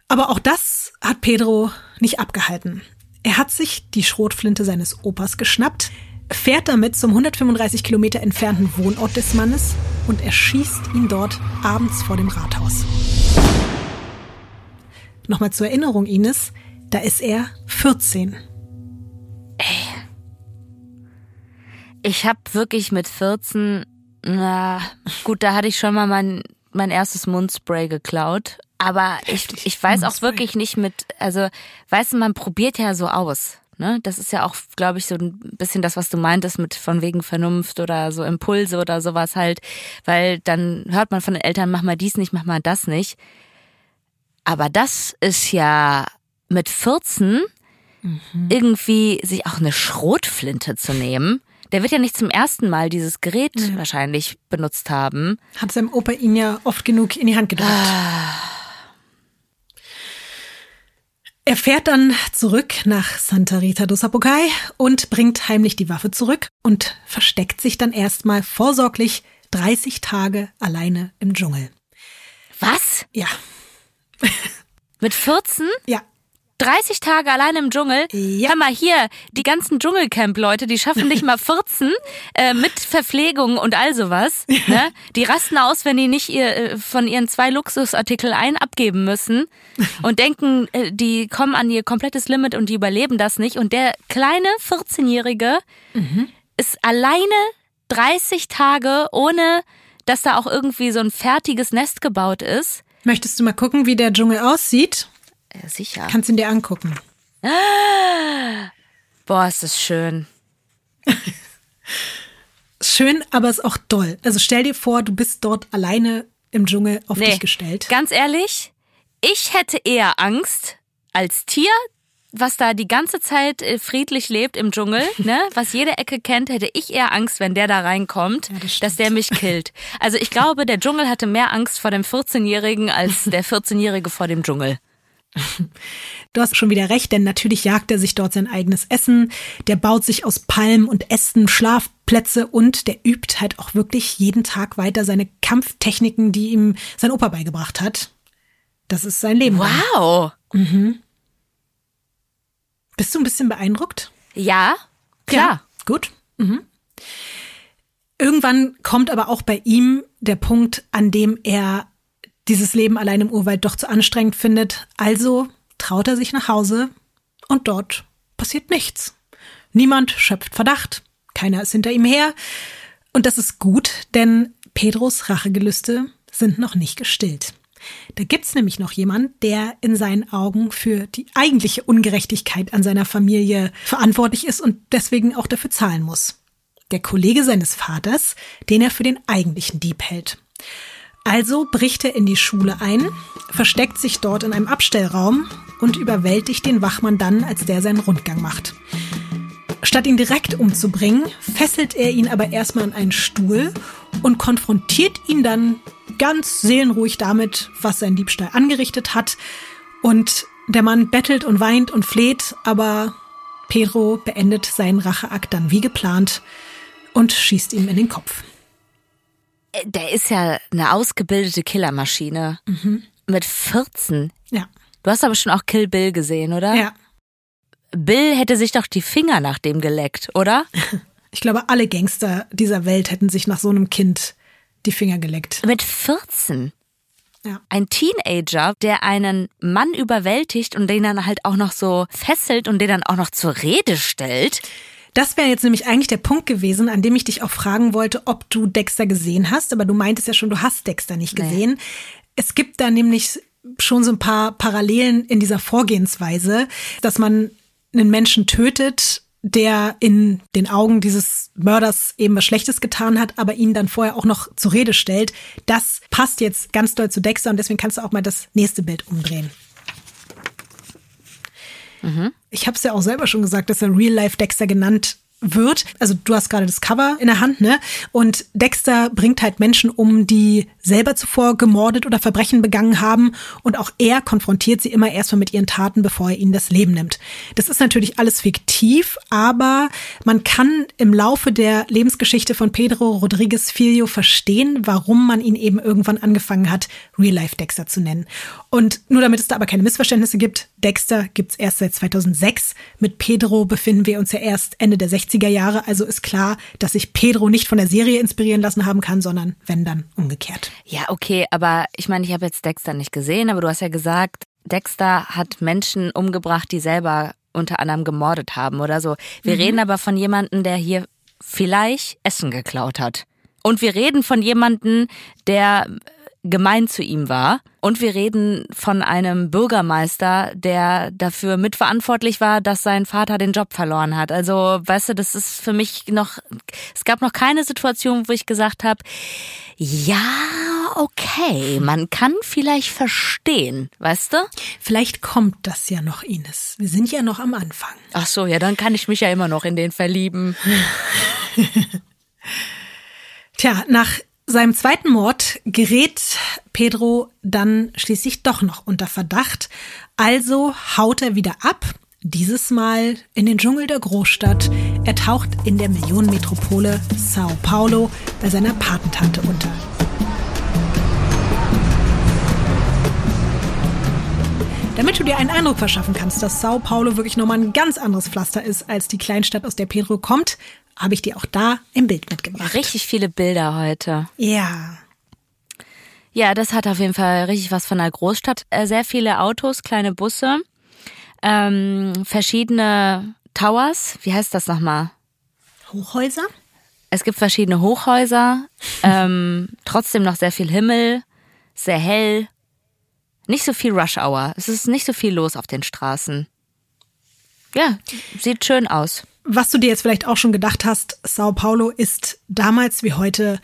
S1: Aber auch das hat Pedro nicht abgehalten. Er hat sich die Schrotflinte seines Opas geschnappt, fährt damit zum 135 Kilometer entfernten Wohnort des Mannes und erschießt ihn dort abends vor dem Rathaus. Nochmal zur Erinnerung, Ines, da ist er 14.
S2: Ey. Ich habe wirklich mit 14, na gut, da hatte ich schon mal mein, mein erstes Mundspray geklaut. Aber ich, ich weiß auch wirklich nicht mit, also, weißt du, man probiert ja so aus. Ne? Das ist ja auch, glaube ich, so ein bisschen das, was du meintest mit von wegen Vernunft oder so Impulse oder sowas halt, weil dann hört man von den Eltern, mach mal dies nicht, mach mal das nicht. Aber das ist ja mit 14 mhm. irgendwie sich auch eine Schrotflinte zu nehmen. Der wird ja nicht zum ersten Mal dieses Gerät ja. wahrscheinlich benutzt haben.
S1: Hat seinem Opa ihn ja oft genug in die Hand gedrückt. Ah. Er fährt dann zurück nach Santa Rita do Sapucai und bringt heimlich die Waffe zurück und versteckt sich dann erstmal vorsorglich 30 Tage alleine im Dschungel.
S2: Was?
S1: Ja.
S2: Mit 14?
S1: Ja.
S2: 30 Tage allein im Dschungel.
S1: Ja.
S2: Hör mal hier, die ganzen Dschungelcamp-Leute, die schaffen nicht mal 14 äh, mit Verpflegung und all sowas. Ne? Die rasten aus, wenn die nicht ihr, äh, von ihren zwei Luxusartikeln ein abgeben müssen und denken, äh, die kommen an ihr komplettes Limit und die überleben das nicht. Und der kleine 14-Jährige mhm. ist alleine 30 Tage, ohne dass da auch irgendwie so ein fertiges Nest gebaut ist.
S1: Möchtest du mal gucken, wie der Dschungel aussieht?
S2: Ja, sicher.
S1: Kannst ihn dir angucken.
S2: Ah, boah, ist das schön.
S1: schön, aber ist auch doll. Also stell dir vor, du bist dort alleine im Dschungel auf nee, dich gestellt.
S2: Ganz ehrlich, ich hätte eher Angst als Tier, was da die ganze Zeit äh, friedlich lebt im Dschungel, ne, was jede Ecke kennt, hätte ich eher Angst, wenn der da reinkommt, ja, das dass der mich killt. Also ich glaube, der Dschungel hatte mehr Angst vor dem 14-Jährigen als der 14-Jährige vor dem Dschungel.
S1: Du hast schon wieder recht, denn natürlich jagt er sich dort sein eigenes Essen. Der baut sich aus Palmen und Ästen Schlafplätze und der übt halt auch wirklich jeden Tag weiter seine Kampftechniken, die ihm sein Opa beigebracht hat. Das ist sein Leben.
S2: Wow. Mhm.
S1: Bist du ein bisschen beeindruckt?
S2: Ja, klar. Ja,
S1: gut. Mhm. Irgendwann kommt aber auch bei ihm der Punkt, an dem er dieses Leben allein im Urwald doch zu anstrengend findet. Also traut er sich nach Hause und dort passiert nichts. Niemand schöpft Verdacht, keiner ist hinter ihm her. Und das ist gut, denn Pedros Rachegelüste sind noch nicht gestillt. Da gibt's nämlich noch jemand, der in seinen Augen für die eigentliche Ungerechtigkeit an seiner Familie verantwortlich ist und deswegen auch dafür zahlen muss. Der Kollege seines Vaters, den er für den eigentlichen Dieb hält. Also bricht er in die Schule ein, versteckt sich dort in einem Abstellraum und überwältigt den Wachmann dann, als der seinen Rundgang macht. statt ihn direkt umzubringen, fesselt er ihn aber erstmal an einen Stuhl und konfrontiert ihn dann ganz seelenruhig damit, was sein Diebstahl angerichtet hat. Und der Mann bettelt und weint und fleht, aber Pedro beendet seinen Racheakt dann wie geplant und schießt ihm in den Kopf.
S2: Äh, Der ist ja eine ausgebildete Killermaschine. Mit 14.
S1: Ja.
S2: Du hast aber schon auch Kill Bill gesehen, oder?
S1: Ja.
S2: Bill hätte sich doch die Finger nach dem geleckt, oder?
S1: Ich glaube, alle Gangster dieser Welt hätten sich nach so einem Kind die Finger geleckt.
S2: Mit 14.
S1: Ja.
S2: Ein Teenager, der einen Mann überwältigt und den dann halt auch noch so fesselt und den dann auch noch zur Rede stellt.
S1: Das wäre jetzt nämlich eigentlich der Punkt gewesen, an dem ich dich auch fragen wollte, ob du Dexter gesehen hast. Aber du meintest ja schon, du hast Dexter nicht
S2: Nee.
S1: gesehen. Es gibt da nämlich schon so ein paar Parallelen in dieser Vorgehensweise, dass man einen Menschen tötet, der in den Augen dieses Mörders eben was Schlechtes getan hat, aber ihn dann vorher auch noch zur Rede stellt. Das passt jetzt ganz doll zu Dexter und deswegen kannst du auch mal das nächste Bild umdrehen. Ich habe es ja auch selber schon gesagt, dass er Real Life Dexter genannt wird. Also du hast gerade das Cover in der Hand, ne? Und Dexter bringt halt Menschen um, die selber zuvor gemordet oder Verbrechen begangen haben. Und auch er konfrontiert sie immer erstmal mit ihren Taten, bevor er ihnen das Leben nimmt. Das ist natürlich alles fiktiv, aber man kann im Laufe der Lebensgeschichte von Pedro Rodriguez Filho verstehen, warum man ihn eben irgendwann angefangen hat, Real Life Dexter zu nennen. Und nur damit es da aber keine Missverständnisse gibt, Dexter gibt's erst seit 2006. Mit Pedro befinden wir uns ja erst Ende der 60er Jahre, also ist klar, dass sich Pedro nicht von der Serie inspirieren lassen haben kann, sondern wenn dann umgekehrt.
S2: Ja, okay, aber ich meine, ich habe jetzt Dexter nicht gesehen, aber du hast ja gesagt, Dexter hat Menschen umgebracht, die selber unter anderem gemordet haben oder so. Wir reden aber von jemandem, der hier vielleicht Essen geklaut hat. Und wir reden von jemandem, der gemein zu ihm war. Und wir reden von einem Bürgermeister, der dafür mitverantwortlich war, dass sein Vater den Job verloren hat. Also, weißt du, das ist für mich noch, es gab noch keine Situation, wo ich gesagt habe, ja, okay, man kann vielleicht verstehen, weißt du?
S1: Vielleicht kommt das ja noch, Ines. Wir sind ja noch am Anfang.
S2: Ach so, ja, dann kann ich mich ja immer noch in den verlieben.
S1: Tja, nach seinem zweiten Mord gerät Pedro dann schließlich doch noch unter Verdacht. Also haut er wieder ab. Dieses Mal in den Dschungel der Großstadt. Er taucht in der Millionenmetropole Sao Paulo bei seiner Patentante unter. Damit du dir einen Eindruck verschaffen kannst, dass Sao Paulo wirklich nochmal ein ganz anderes Pflaster ist als die Kleinstadt, aus der Pedro kommt, habe ich dir auch da ein Bild mitgebracht.
S2: Richtig viele Bilder heute.
S1: Ja.
S2: Ja, das hat auf jeden Fall richtig was von einer Großstadt. Äh, Sehr viele Autos, kleine Busse, ähm, verschiedene Towers. Wie heißt das nochmal?
S1: Hochhäuser?
S2: Es gibt verschiedene Hochhäuser, ähm, trotzdem noch sehr viel Himmel, sehr hell. Nicht so viel Rush Hour. Es ist nicht so viel los auf den Straßen. Ja, sieht schön aus.
S1: Was du dir jetzt vielleicht auch schon gedacht hast, Sao Paulo ist damals wie heute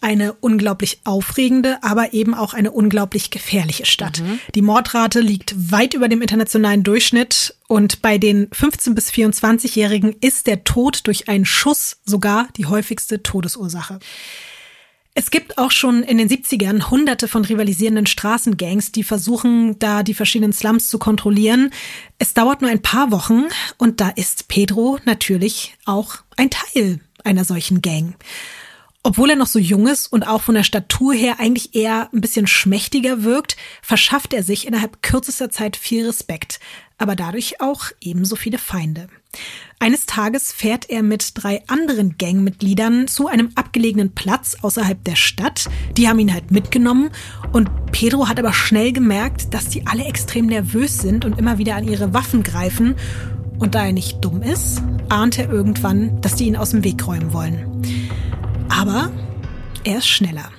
S1: eine unglaublich aufregende, aber eben auch eine unglaublich gefährliche Stadt. Die Mordrate liegt weit über dem internationalen Durchschnitt und bei den 15- bis 24-Jährigen ist der Tod durch einen Schuss sogar die häufigste Todesursache. Es gibt auch schon in den 70ern hunderte von rivalisierenden Straßengangs, die versuchen, da die verschiedenen Slums zu kontrollieren. Es dauert nur ein paar Wochen und da ist Pedro natürlich auch ein Teil einer solchen Gang. Obwohl er noch so jung ist und auch von der Statur her eigentlich eher ein bisschen schmächtiger wirkt, verschafft er sich innerhalb kürzester Zeit viel Respekt, aber dadurch auch ebenso viele Feinde. Eines Tages fährt er mit drei anderen Gangmitgliedern zu einem abgelegenen Platz außerhalb der Stadt. Die haben ihn halt mitgenommen und Pedro hat aber schnell gemerkt, dass die alle extrem nervös sind und immer wieder an ihre Waffen greifen. Und da er nicht dumm ist, ahnt er irgendwann, dass die ihn aus dem Weg räumen wollen. Aber er ist schneller.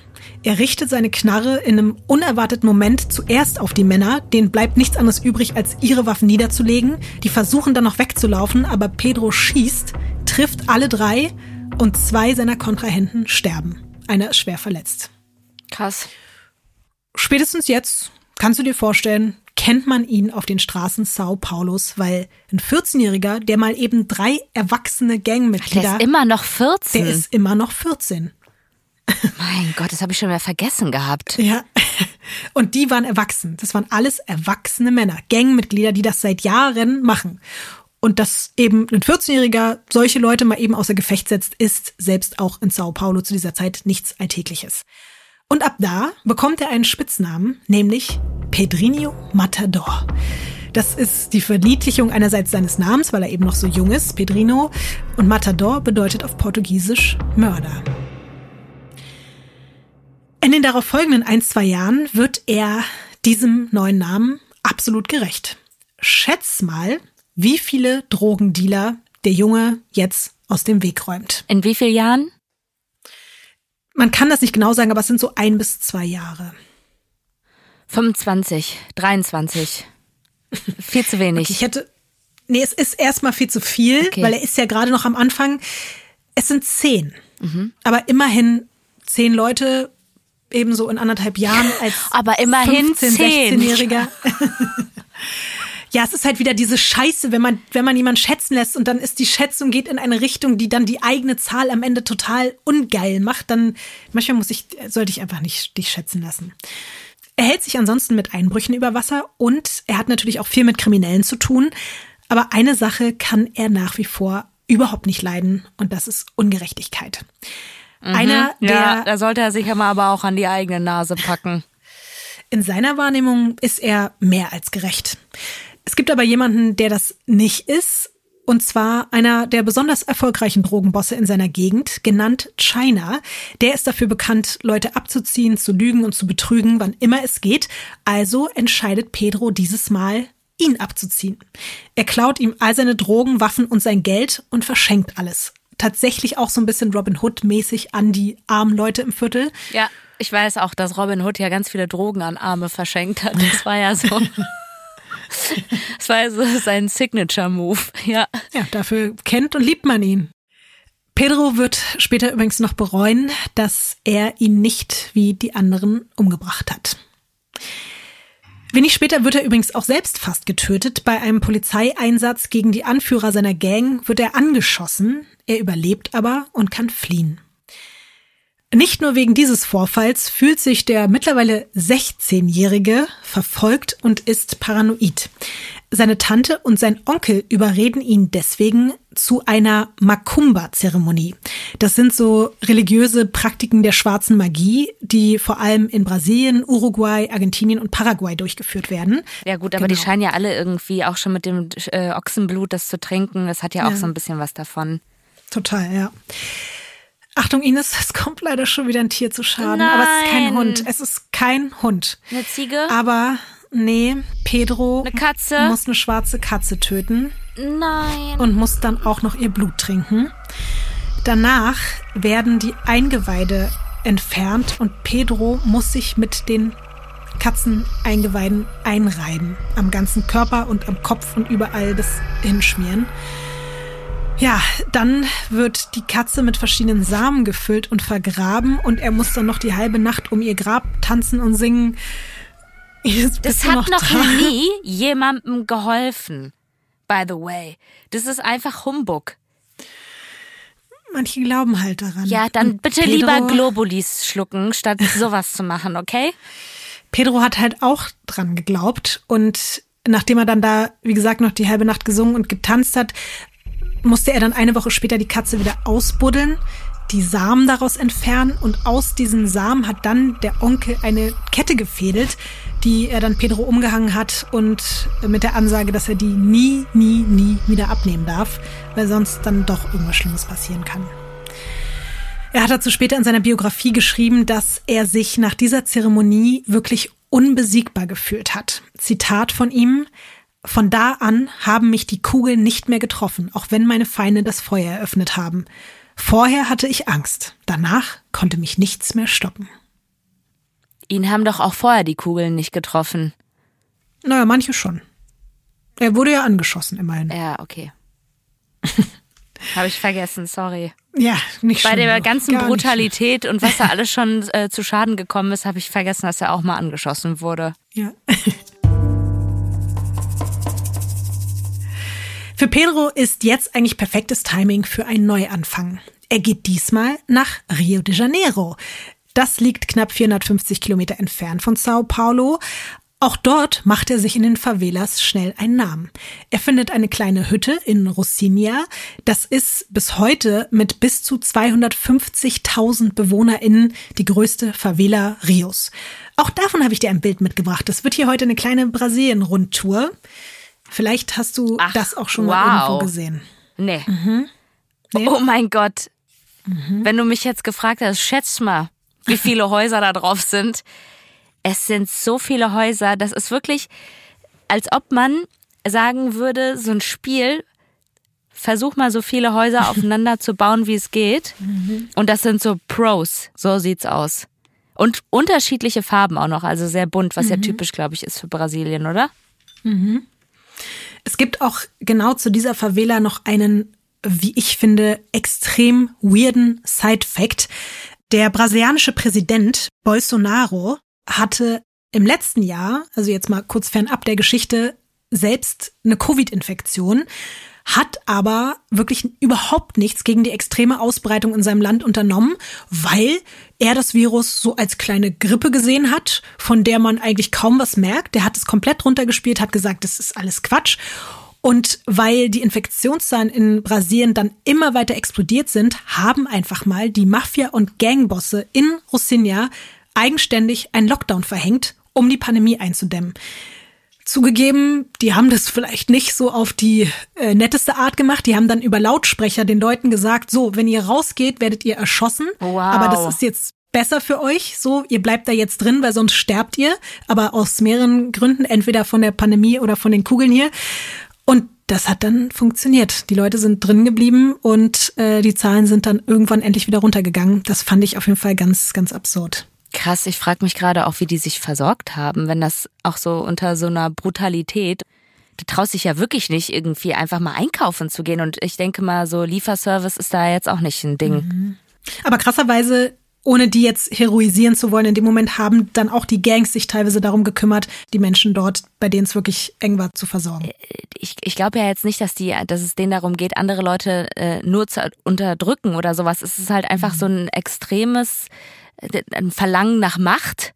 S1: Er richtet seine Knarre in einem unerwarteten Moment zuerst auf die Männer. Denen bleibt nichts anderes übrig, als ihre Waffen niederzulegen. Die versuchen dann noch wegzulaufen, aber Pedro schießt, trifft alle drei und zwei seiner Kontrahenten sterben. Einer ist schwer verletzt.
S2: Krass.
S1: Spätestens jetzt kannst du dir vorstellen, erkennt man ihn auf den Straßen Sao Paulos, weil ein 14-Jähriger, der mal eben drei erwachsene Gangmitglieder.
S2: Der ist immer noch 14.
S1: Der ist immer noch 14.
S2: Mein Gott, das habe ich schon wieder vergessen gehabt.
S1: Ja. Und die waren erwachsen. Das waren alles erwachsene Männer, Gangmitglieder, die das seit Jahren machen. Und dass eben ein 14-Jähriger solche Leute mal eben außer Gefecht setzt, ist selbst auch in Sao Paulo zu dieser Zeit nichts Alltägliches. Und ab da bekommt er einen Spitznamen, nämlich Pedrinho Matador. Das ist die Verniedlichung einerseits seines Namens, weil er eben noch so jung ist, Pedrino, und Matador bedeutet auf Portugiesisch Mörder. In den darauf folgenden ein, zwei Jahren wird er diesem neuen Namen absolut gerecht. Schätz mal, wie viele Drogendealer der Junge jetzt aus dem Weg räumt.
S2: In wie vielen Jahren?
S1: Man kann das nicht genau sagen, aber es sind so ein bis zwei Jahre.
S2: 25, 23. viel zu wenig.
S1: Okay, ich hätte. Nee, es ist erstmal viel zu viel, okay. weil er ist ja gerade noch am Anfang. Es sind zehn. Mhm. Aber immerhin zehn Leute ebenso in anderthalb Jahren als
S2: aber immerhin
S1: 15, 16-Jähriger. ja, es ist halt wieder diese Scheiße, wenn man, wenn man jemanden schätzen lässt und dann ist die Schätzung geht in eine Richtung, die dann die eigene Zahl am Ende total ungeil macht, dann manchmal muss ich, sollte ich einfach nicht dich schätzen lassen. Er hält sich ansonsten mit Einbrüchen über Wasser und er hat natürlich auch viel mit Kriminellen zu tun. Aber eine Sache kann er nach wie vor überhaupt nicht leiden und das ist Ungerechtigkeit.
S2: Mhm. Einer, der. Ja, da sollte er sich aber auch an die eigene Nase packen.
S1: In seiner Wahrnehmung ist er mehr als gerecht. Es gibt aber jemanden, der das nicht ist, und zwar einer der besonders erfolgreichen Drogenbosse in seiner Gegend, genannt China. Der ist dafür bekannt, Leute abzuziehen, zu lügen und zu betrügen, wann immer es geht. Also entscheidet Pedro dieses Mal, ihn abzuziehen. Er klaut ihm all seine Drogen, Waffen und sein Geld und verschenkt alles. Tatsächlich auch so ein bisschen Robin Hood-mäßig an die armen Leute im Viertel.
S2: Ja, ich weiß auch, dass Robin Hood ja ganz viele Drogen an Arme verschenkt hat. Das war ja so. Das war also sein Signature-Move, ja.
S1: Ja, dafür kennt und liebt man ihn. Pedro wird später übrigens noch bereuen, dass er ihn nicht wie die anderen umgebracht hat. Wenig später wird er übrigens auch selbst fast getötet. Bei einem Polizeieinsatz gegen die Anführer seiner Gang wird er angeschossen. Er überlebt aber und kann fliehen. Nicht nur wegen dieses Vorfalls fühlt sich der mittlerweile 16-Jährige verfolgt und ist paranoid. Seine Tante und sein Onkel überreden ihn deswegen zu einer Macumba-Zeremonie. Das sind so religiöse Praktiken der schwarzen Magie, die vor allem in Brasilien, Uruguay, Argentinien und Paraguay durchgeführt werden.
S2: Ja gut, aber genau. die scheinen ja alle irgendwie auch schon mit dem äh, Ochsenblut das zu trinken. Das hat ja auch ja. so ein bisschen was davon.
S1: Total, ja. Achtung, Ines, es kommt leider schon wieder ein Tier zu Schaden. Nein. Aber es ist kein Hund. Es ist kein Hund.
S2: Eine Ziege?
S1: Aber nee, Pedro
S2: eine Katze?
S1: muss eine schwarze Katze töten.
S2: Nein.
S1: Und muss dann auch noch ihr Blut trinken. Danach werden die Eingeweide entfernt und Pedro muss sich mit den Katzeneingeweiden einreiben. Am ganzen Körper und am Kopf und überall das hinschmieren. Ja, dann wird die Katze mit verschiedenen Samen gefüllt und vergraben und er muss dann noch die halbe Nacht um ihr Grab tanzen und singen.
S2: das hat noch, noch nie jemandem geholfen. By the way, das ist einfach Humbug.
S1: Manche glauben halt daran.
S2: Ja, dann und bitte Pedro, lieber Globulis schlucken, statt sowas zu machen, okay?
S1: Pedro hat halt auch dran geglaubt und nachdem er dann da, wie gesagt, noch die halbe Nacht gesungen und getanzt hat, musste er dann eine Woche später die Katze wieder ausbuddeln, die Samen daraus entfernen und aus diesen Samen hat dann der Onkel eine Kette gefädelt, die er dann Pedro umgehangen hat und mit der Ansage, dass er die nie, nie, nie wieder abnehmen darf, weil sonst dann doch irgendwas Schlimmes passieren kann. Er hat dazu später in seiner Biografie geschrieben, dass er sich nach dieser Zeremonie wirklich unbesiegbar gefühlt hat. Zitat von ihm, von da an haben mich die Kugeln nicht mehr getroffen, auch wenn meine Feinde das Feuer eröffnet haben. Vorher hatte ich Angst, danach konnte mich nichts mehr stoppen.
S2: Ihn haben doch auch vorher die Kugeln nicht getroffen.
S1: Naja, manche schon. Er wurde ja angeschossen, immerhin.
S2: Ja, okay. Habe ich vergessen, sorry.
S1: Ja, nicht
S2: Bei der ganzen Brutalität und was da alles schon äh, zu Schaden gekommen ist, habe ich vergessen, dass er auch mal angeschossen wurde.
S1: Ja. Für Pedro ist jetzt eigentlich perfektes Timing für einen Neuanfang. Er geht diesmal nach Rio de Janeiro. Das liegt knapp 450 Kilometer entfernt von Sao Paulo. Auch dort macht er sich in den Favelas schnell einen Namen. Er findet eine kleine Hütte in Rocinha. Das ist bis heute mit bis zu 250.000 BewohnerInnen die größte Favela Rios. Auch davon habe ich dir ein Bild mitgebracht. Das wird hier heute eine kleine Brasilien-Rundtour. Vielleicht hast du Ach, das auch schon mal wow. irgendwo gesehen.
S2: Nee. Mhm. nee. Oh mein Gott. Mhm. Wenn du mich jetzt gefragt hast, schätz mal, wie viele Häuser da drauf sind. Es sind so viele Häuser, das ist wirklich, als ob man sagen würde, so ein Spiel, versuch mal so viele Häuser aufeinander zu bauen, wie es geht. Mhm. Und das sind so Pros, so sieht's aus. Und unterschiedliche Farben auch noch, also sehr bunt, was mhm. ja typisch, glaube ich, ist für Brasilien, oder?
S1: Mhm. Es gibt auch genau zu dieser Favela noch einen, wie ich finde, extrem weirden Side-Fact. Der brasilianische Präsident Bolsonaro hatte im letzten Jahr, also jetzt mal kurz fernab der Geschichte, selbst eine Covid-Infektion, hat aber wirklich überhaupt nichts gegen die extreme Ausbreitung in seinem Land unternommen, weil er das Virus so als kleine Grippe gesehen hat, von der man eigentlich kaum was merkt. Der hat es komplett runtergespielt, hat gesagt, das ist alles Quatsch. Und weil die Infektionszahlen in Brasilien dann immer weiter explodiert sind, haben einfach mal die Mafia- und Gangbosse in Rocinha eigenständig einen Lockdown verhängt, um die Pandemie einzudämmen. Zugegeben, die haben das vielleicht nicht so auf die äh, netteste Art gemacht. Die haben dann über Lautsprecher den Leuten gesagt, so, wenn ihr rausgeht, werdet ihr erschossen. Wow. Aber das ist jetzt besser für euch. So, ihr bleibt da jetzt drin, weil sonst sterbt ihr. Aber aus mehreren Gründen, entweder von der Pandemie oder von den Kugeln hier. Und das hat dann funktioniert. Die Leute sind drin geblieben und äh, die Zahlen sind dann irgendwann endlich wieder runtergegangen. Das fand ich auf jeden Fall ganz, ganz absurd.
S2: Krass, ich frage mich gerade auch, wie die sich versorgt haben, wenn das auch so unter so einer Brutalität. Du traust dich ja wirklich nicht, irgendwie einfach mal einkaufen zu gehen. Und ich denke mal, so Lieferservice ist da jetzt auch nicht ein Ding. Mhm.
S1: Aber krasserweise ohne die jetzt heroisieren zu wollen, in dem Moment haben dann auch die Gangs sich teilweise darum gekümmert, die Menschen dort, bei denen es wirklich eng war, zu versorgen. Äh,
S2: ich, ich glaube ja jetzt nicht, dass die, dass es denen darum geht, andere Leute äh, nur zu unterdrücken oder sowas. Es ist halt einfach mhm. so ein extremes ein Verlangen nach Macht.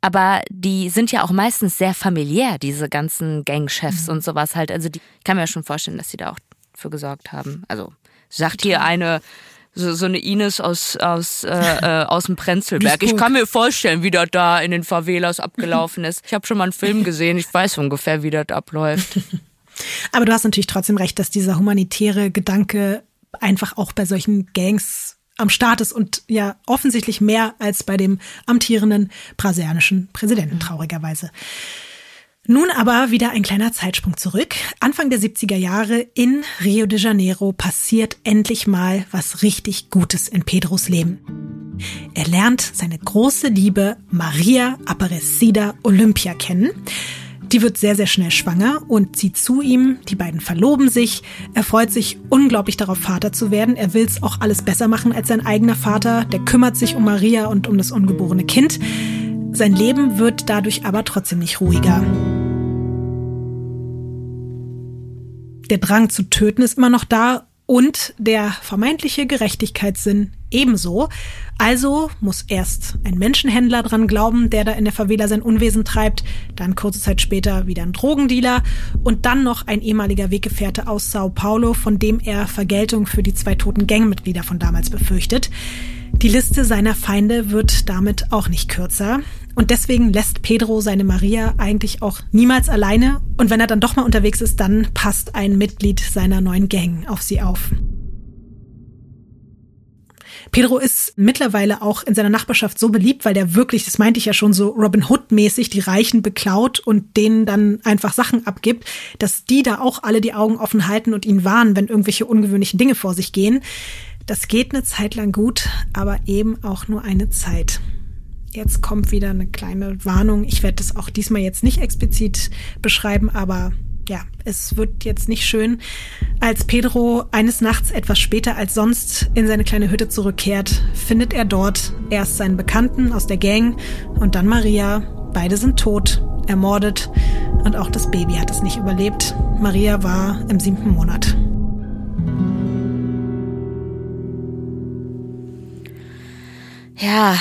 S2: Aber die sind ja auch meistens sehr familiär, diese ganzen Gangchefs mhm. und sowas halt. Also die, ich kann mir schon vorstellen, dass sie da auch für gesorgt haben. Also sagt hier eine so, so eine Ines aus aus äh, äh, aus dem Prenzlberg. Ich kann mir vorstellen, wie das da in den Favelas abgelaufen ist. Ich habe schon mal einen Film gesehen. Ich weiß ungefähr, wie das abläuft.
S1: Aber du hast natürlich trotzdem recht, dass dieser humanitäre Gedanke einfach auch bei solchen Gangs am Start ist und ja offensichtlich mehr als bei dem amtierenden brasilianischen Präsidenten, traurigerweise. Nun aber wieder ein kleiner Zeitsprung zurück. Anfang der 70er Jahre in Rio de Janeiro passiert endlich mal was richtig Gutes in Pedros Leben. Er lernt seine große Liebe Maria Aparecida Olympia kennen. Die wird sehr, sehr schnell schwanger und zieht zu ihm. Die beiden verloben sich. Er freut sich unglaublich darauf, Vater zu werden. Er will es auch alles besser machen als sein eigener Vater. Der kümmert sich um Maria und um das ungeborene Kind. Sein Leben wird dadurch aber trotzdem nicht ruhiger. Der Drang zu töten ist immer noch da und der vermeintliche Gerechtigkeitssinn ebenso. Also muss erst ein Menschenhändler dran glauben, der da in der Favela sein Unwesen treibt, dann kurze Zeit später wieder ein Drogendealer und dann noch ein ehemaliger Weggefährte aus Sao Paulo, von dem er Vergeltung für die zwei toten Gangmitglieder von damals befürchtet. Die Liste seiner Feinde wird damit auch nicht kürzer. Und deswegen lässt Pedro seine Maria eigentlich auch niemals alleine. Und wenn er dann doch mal unterwegs ist, dann passt ein Mitglied seiner neuen Gang auf sie auf. Pedro ist mittlerweile auch in seiner Nachbarschaft so beliebt, weil der wirklich, das meinte ich ja schon, so Robin Hood-mäßig die Reichen beklaut und denen dann einfach Sachen abgibt, dass die da auch alle die Augen offen halten und ihn warnen, wenn irgendwelche ungewöhnlichen Dinge vor sich gehen. Das geht eine Zeit lang gut, aber eben auch nur eine Zeit. Jetzt kommt wieder eine kleine Warnung. Ich werde das auch diesmal jetzt nicht explizit beschreiben, aber ja, es wird jetzt nicht schön. Als Pedro eines Nachts etwas später als sonst in seine kleine Hütte zurückkehrt, findet er dort erst seinen Bekannten aus der Gang und dann Maria. Beide sind tot, ermordet und auch das Baby hat es nicht überlebt. Maria war im siebten Monat.
S2: Ja,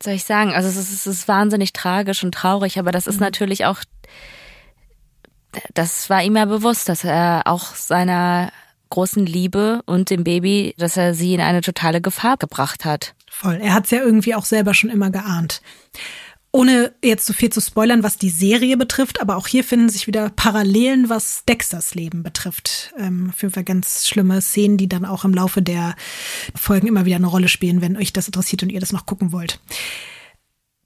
S2: was soll ich sagen? Also es ist, es ist wahnsinnig tragisch und traurig, aber das ist mhm. natürlich auch, das war ihm ja bewusst, dass er auch seiner großen Liebe und dem Baby, dass er sie in eine totale Gefahr gebracht hat.
S1: Voll. Er hat es ja irgendwie auch selber schon immer geahnt. Ohne jetzt zu so viel zu spoilern, was die Serie betrifft, aber auch hier finden sich wieder Parallelen, was Dexters Leben betrifft. Ähm, Fall ganz schlimme Szenen, die dann auch im Laufe der Folgen immer wieder eine Rolle spielen, wenn euch das interessiert und ihr das noch gucken wollt.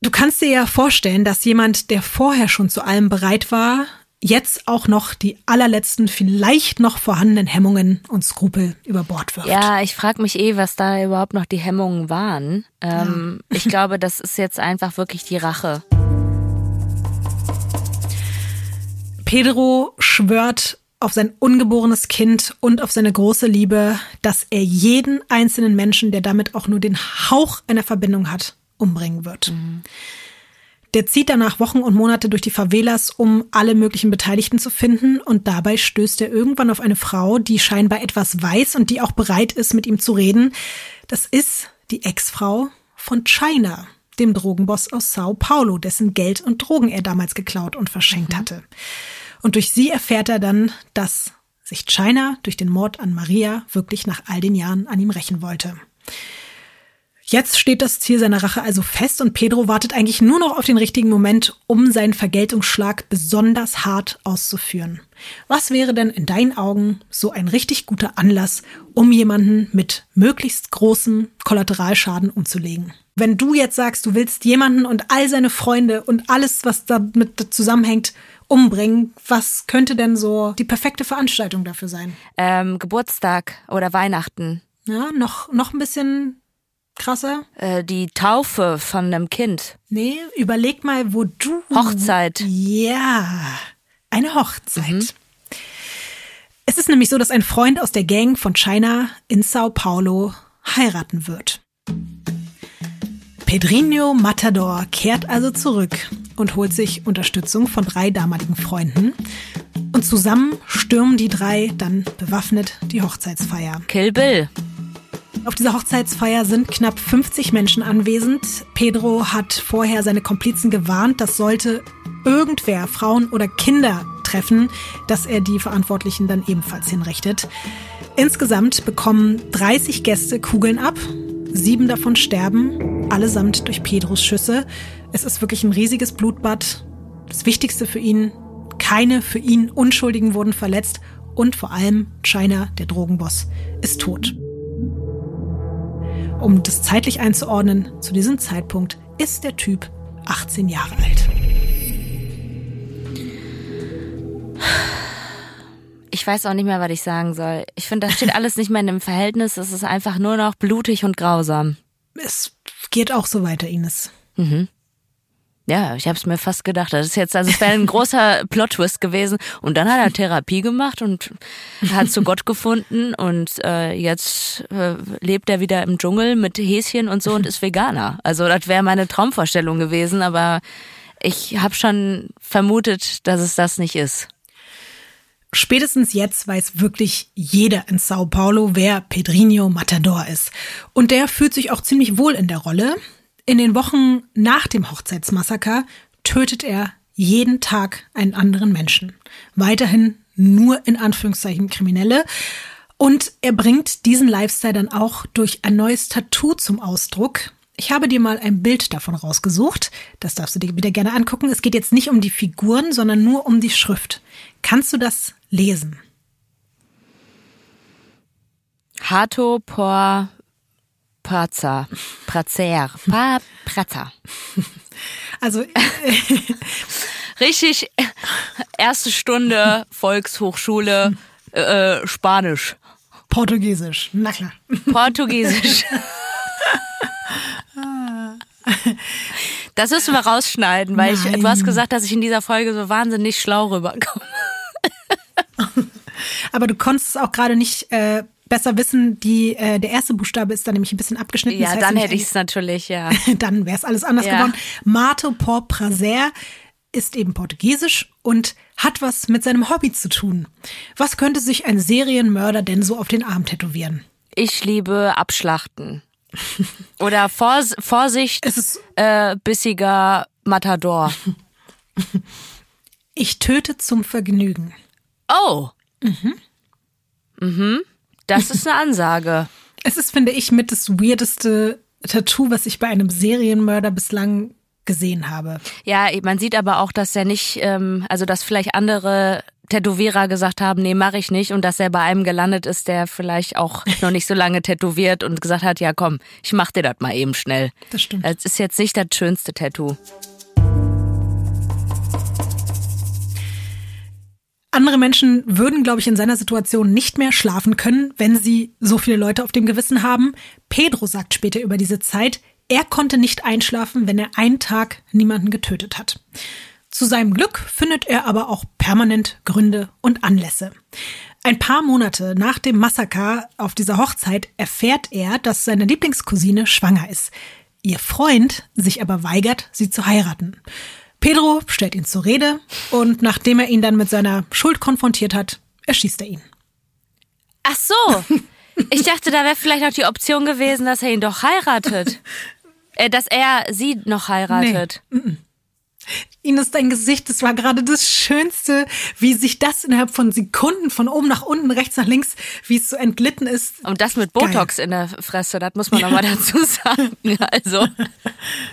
S1: Du kannst dir ja vorstellen, dass jemand, der vorher schon zu allem bereit war, jetzt auch noch die allerletzten, vielleicht noch vorhandenen Hemmungen und Skrupel über Bord wirft.
S2: Ja, ich frage mich eh, was da überhaupt noch die Hemmungen waren. Ähm, ja. ich glaube, das ist jetzt einfach wirklich die Rache.
S1: Pedro schwört auf sein ungeborenes Kind und auf seine große Liebe, dass er jeden einzelnen Menschen, der damit auch nur den Hauch einer Verbindung hat, umbringen wird. Mhm. Der zieht danach Wochen und Monate durch die Favelas, um alle möglichen Beteiligten zu finden. Und dabei stößt er irgendwann auf eine Frau, die scheinbar etwas weiß und die auch bereit ist, mit ihm zu reden. Das ist die Ex-Frau von China, dem Drogenboss aus Sao Paulo, dessen Geld und Drogen er damals geklaut und verschenkt mhm. hatte. Und durch sie erfährt er dann, dass sich China durch den Mord an Maria wirklich nach all den Jahren an ihm rächen wollte. Jetzt steht das Ziel seiner Rache also fest und Pedro wartet eigentlich nur noch auf den richtigen Moment, um seinen Vergeltungsschlag besonders hart auszuführen. Was wäre denn in deinen Augen so ein richtig guter Anlass, um jemanden mit möglichst großem Kollateralschaden umzulegen? Wenn du jetzt sagst, du willst jemanden und all seine Freunde und alles, was damit zusammenhängt, umbringen, was könnte denn so die perfekte Veranstaltung dafür sein?
S2: Ähm, Geburtstag oder Weihnachten.
S1: Ja, noch, noch ein bisschen krasser?
S2: Äh, die Taufe von einem Kind.
S1: Nee, überleg mal, wo du.
S2: Hochzeit.
S1: Ja, eine Hochzeit. Mhm. Es ist nämlich so, dass ein Freund aus der Gang von China in Sao Paulo heiraten wird. Pedrinho Matador kehrt also zurück und holt sich Unterstützung von drei damaligen Freunden. Und zusammen stürmen die drei dann bewaffnet die Hochzeitsfeier.
S2: Kill Bill.
S1: Auf dieser Hochzeitsfeier sind knapp 50 Menschen anwesend. Pedro hat vorher seine Komplizen gewarnt, dass sollte irgendwer Frauen oder Kinder treffen, dass er die Verantwortlichen dann ebenfalls hinrichtet. Insgesamt bekommen 30 Gäste Kugeln ab. Sieben davon sterben, allesamt durch Pedros Schüsse. Es ist wirklich ein riesiges Blutbad. Das Wichtigste für ihn, keine für ihn Unschuldigen wurden verletzt und vor allem China, der Drogenboss, ist tot. Um das zeitlich einzuordnen, zu diesem Zeitpunkt ist der Typ 18 Jahre alt.
S2: Ich weiß auch nicht mehr, was ich sagen soll. Ich finde, das steht alles nicht mehr in dem Verhältnis. Es ist einfach nur noch blutig und grausam.
S1: Es geht auch so weiter, Ines.
S2: Mhm. Ja, ich habe es mir fast gedacht. Das ist jetzt, also es wäre ein großer Plot-Twist gewesen. Und dann hat er Therapie gemacht und hat zu Gott gefunden und äh, jetzt äh, lebt er wieder im Dschungel mit Häschen und so und ist Veganer. Also das wäre meine Traumvorstellung gewesen, aber ich habe schon vermutet, dass es das nicht ist.
S1: Spätestens jetzt weiß wirklich jeder in Sao Paulo, wer Pedrinho Matador ist. Und der fühlt sich auch ziemlich wohl in der Rolle. In den Wochen nach dem Hochzeitsmassaker tötet er jeden Tag einen anderen Menschen. Weiterhin nur in Anführungszeichen Kriminelle. Und er bringt diesen Lifestyle dann auch durch ein neues Tattoo zum Ausdruck. Ich habe dir mal ein Bild davon rausgesucht. Das darfst du dir wieder gerne angucken. Es geht jetzt nicht um die Figuren, sondern nur um die Schrift. Kannst du das lesen?
S2: Hato por Prazer. Prazer. Pa Prazer.
S1: Also
S2: richtig erste Stunde Volkshochschule äh, Spanisch.
S1: Portugiesisch. Na klar.
S2: Portugiesisch. Das müssen wir rausschneiden, weil ich, du hast gesagt, dass ich in dieser Folge so wahnsinnig schlau rüberkomme.
S1: Aber du konntest es auch gerade nicht äh, besser wissen, die, äh, der erste Buchstabe ist dann nämlich ein bisschen abgeschnitten.
S2: Ja, das heißt dann hätte ich es natürlich, ja.
S1: dann wäre es alles anders ja. geworden. Mato por prazer ist eben portugiesisch und hat was mit seinem Hobby zu tun. Was könnte sich ein Serienmörder denn so auf den Arm tätowieren?
S2: Ich liebe Abschlachten. Oder Vors Vorsicht, äh, bissiger Matador.
S1: Ich töte zum Vergnügen.
S2: Oh. Mhm. Mhm. Das ist eine Ansage.
S1: Es ist, finde ich, mit das weirdeste Tattoo, was ich bei einem Serienmörder bislang gesehen habe.
S2: Ja, man sieht aber auch, dass er nicht, ähm, also dass vielleicht andere Tätowierer gesagt haben, nee, mache ich nicht und dass er bei einem gelandet ist, der vielleicht auch noch nicht so lange tätowiert und gesagt hat, ja komm, ich mach dir das mal eben schnell.
S1: Das stimmt.
S2: Das ist jetzt nicht das schönste Tattoo.
S1: Andere Menschen würden, glaube ich, in seiner Situation nicht mehr schlafen können, wenn sie so viele Leute auf dem Gewissen haben. Pedro sagt später über diese Zeit, er konnte nicht einschlafen, wenn er einen Tag niemanden getötet hat. Zu seinem Glück findet er aber auch permanent Gründe und Anlässe. Ein paar Monate nach dem Massaker auf dieser Hochzeit erfährt er, dass seine Lieblingscousine schwanger ist. Ihr Freund sich aber weigert, sie zu heiraten. Pedro stellt ihn zur Rede und nachdem er ihn dann mit seiner Schuld konfrontiert hat, erschießt er ihn.
S2: Ach so. Ich dachte, da wäre vielleicht noch die Option gewesen, dass er ihn doch heiratet. Äh, dass er sie noch heiratet.
S1: Ines, dein Gesicht, das war gerade das Schönste, wie sich das innerhalb von Sekunden von oben nach unten, rechts nach links, wie es so entglitten ist.
S2: Und das mit Botox in der Fresse, das muss man noch mal dazu sagen. Also,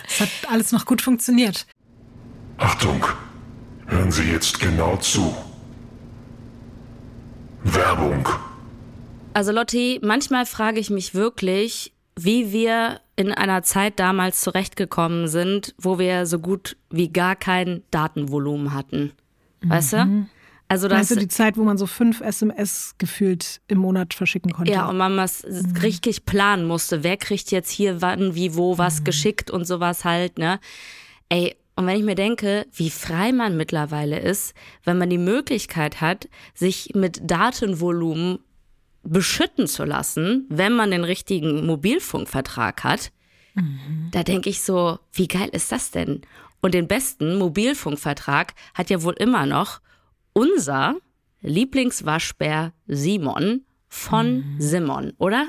S1: Es hat alles noch gut funktioniert.
S3: Achtung, hören Sie jetzt genau zu. Werbung.
S2: also Lotti, manchmal frage ich mich wirklich, wie wir in einer Zeit damals zurechtgekommen sind, wo wir so gut wie gar kein Datenvolumen hatten. Weißt du? Also das,
S1: Weißt du, die Zeit, wo man so fünf SMS gefühlt im Monat verschicken konnte?
S2: Ja, und man was richtig planen musste. Wer kriegt jetzt hier wann, wie, wo was geschickt und sowas halt, ne? Ey, und wenn ich mir denke, wie frei man mittlerweile ist, wenn man die Möglichkeit hat, sich mit Datenvolumen beschütten zu lassen, wenn man den richtigen Mobilfunkvertrag hat, da denke ich so, wie geil ist das denn? Und den besten Mobilfunkvertrag hat ja wohl immer noch unser Lieblingswaschbär Simon von Simon, oder?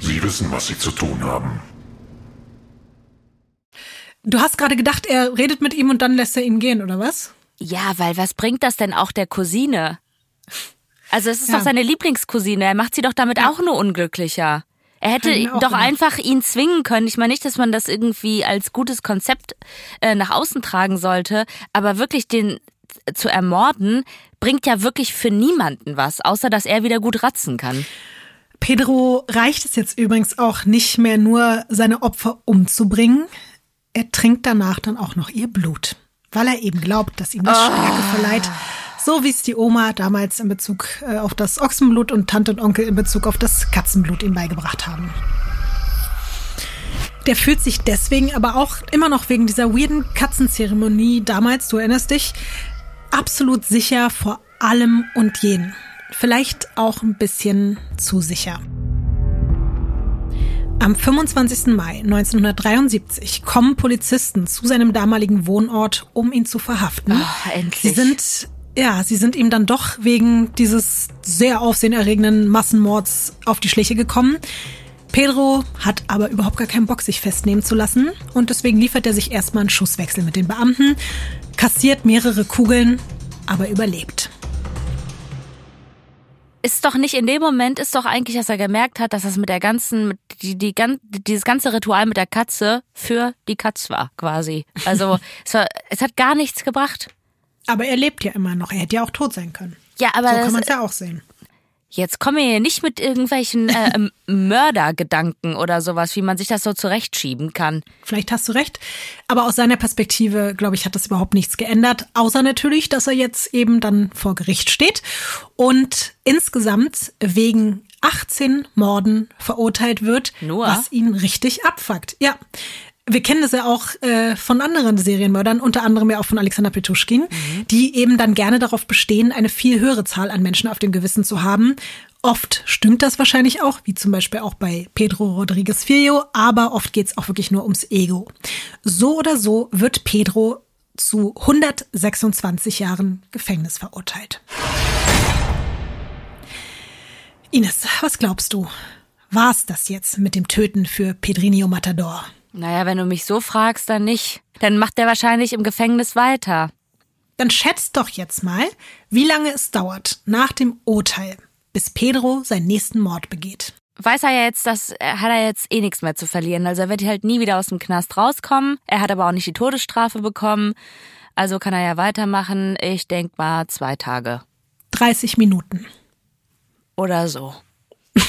S3: Sie wissen, was Sie zu tun haben.
S1: Du hast gerade gedacht, er redet mit ihm und dann lässt er ihn gehen, oder was?
S2: Ja, weil was bringt das denn auch der Cousine? Also es ist
S1: Ja.
S2: doch seine Lieblingscousine. Er macht sie doch damit auch nur unglücklicher. Er hätte doch
S1: gedacht.
S2: einfach ihn zwingen können. Ich meine nicht, dass man das irgendwie als gutes Konzept äh, nach außen tragen sollte, aber wirklich den zu ermorden bringt ja wirklich für niemanden was, außer dass er wieder gut ratzen kann.
S1: Pedro reicht es jetzt übrigens auch nicht mehr nur, seine Opfer umzubringen. er trinkt danach dann auch noch ihr Blut, weil er eben glaubt, dass ihm das Stärke verleiht. So wie es die Oma damals in Bezug äh, auf das Ochsenblut und Tante und Onkel in Bezug auf das Katzenblut ihm beigebracht haben. Der fühlt sich deswegen aber auch immer noch wegen dieser weirden Katzenzeremonie damals, du erinnerst dich, absolut sicher vor allem und jeden. Vielleicht auch ein bisschen zu sicher. Am 25. Mai 1973 kommen Polizisten zu seinem damaligen Wohnort, um ihn zu verhaften.
S2: Oh, endlich.
S1: Sie sind ja, sie sind ihm dann doch wegen dieses sehr aufsehenerregenden Massenmords auf die Schliche gekommen. Pedro hat aber überhaupt gar keinen Bock, sich festnehmen zu lassen und deswegen liefert er sich erstmal einen Schusswechsel mit den Beamten, kassiert mehrere Kugeln, aber überlebt.
S2: Ist doch nicht in dem Moment, ist doch eigentlich, dass er gemerkt hat, dass das mit der ganzen, die, die, dieses ganze Ritual mit der Katze für die Katz war, quasi. Also es, war, es hat gar nichts gebracht.
S1: Aber er lebt ja immer noch. Er hätte ja auch tot sein können.
S2: Ja, aber
S1: so kann man es ja auch sehen.
S2: Jetzt komme hier nicht mit irgendwelchen äh, ähm, Mördergedanken oder sowas, wie man sich das so zurechtschieben kann.
S1: Vielleicht hast du recht. Aber aus seiner Perspektive, glaube ich, hat das überhaupt nichts geändert. Außer natürlich, dass er jetzt eben dann vor Gericht steht und insgesamt wegen 18 Morden verurteilt wird,
S2: Nur?
S1: was ihn richtig abfuckt. Ja. Wir kennen das ja auch äh, von anderen Serienmördern, unter anderem ja auch von Alexander Petuschkin, die eben dann gerne darauf bestehen, eine viel höhere Zahl an Menschen auf dem Gewissen zu haben. Oft stimmt das wahrscheinlich auch, wie zum Beispiel auch bei Pedro Rodriguez Filho, aber oft geht's auch wirklich nur ums Ego. So oder so wird Pedro zu 126 Jahren Gefängnis verurteilt. Ines, was glaubst du? War's das jetzt mit dem Töten für Pedrinho Matador?
S2: Naja, wenn du mich so fragst, dann nicht. Dann macht der wahrscheinlich im Gefängnis weiter.
S1: Dann schätzt doch jetzt mal, wie lange es dauert nach dem Urteil, bis Pedro seinen nächsten Mord begeht.
S2: Weiß er ja jetzt, dass er hat er jetzt eh nichts mehr zu verlieren. Also er wird halt nie wieder aus dem Knast rauskommen. Er hat aber auch nicht die Todesstrafe bekommen. Also kann er ja weitermachen. Ich denk mal zwei Tage
S1: 30 Minuten.
S2: oder so.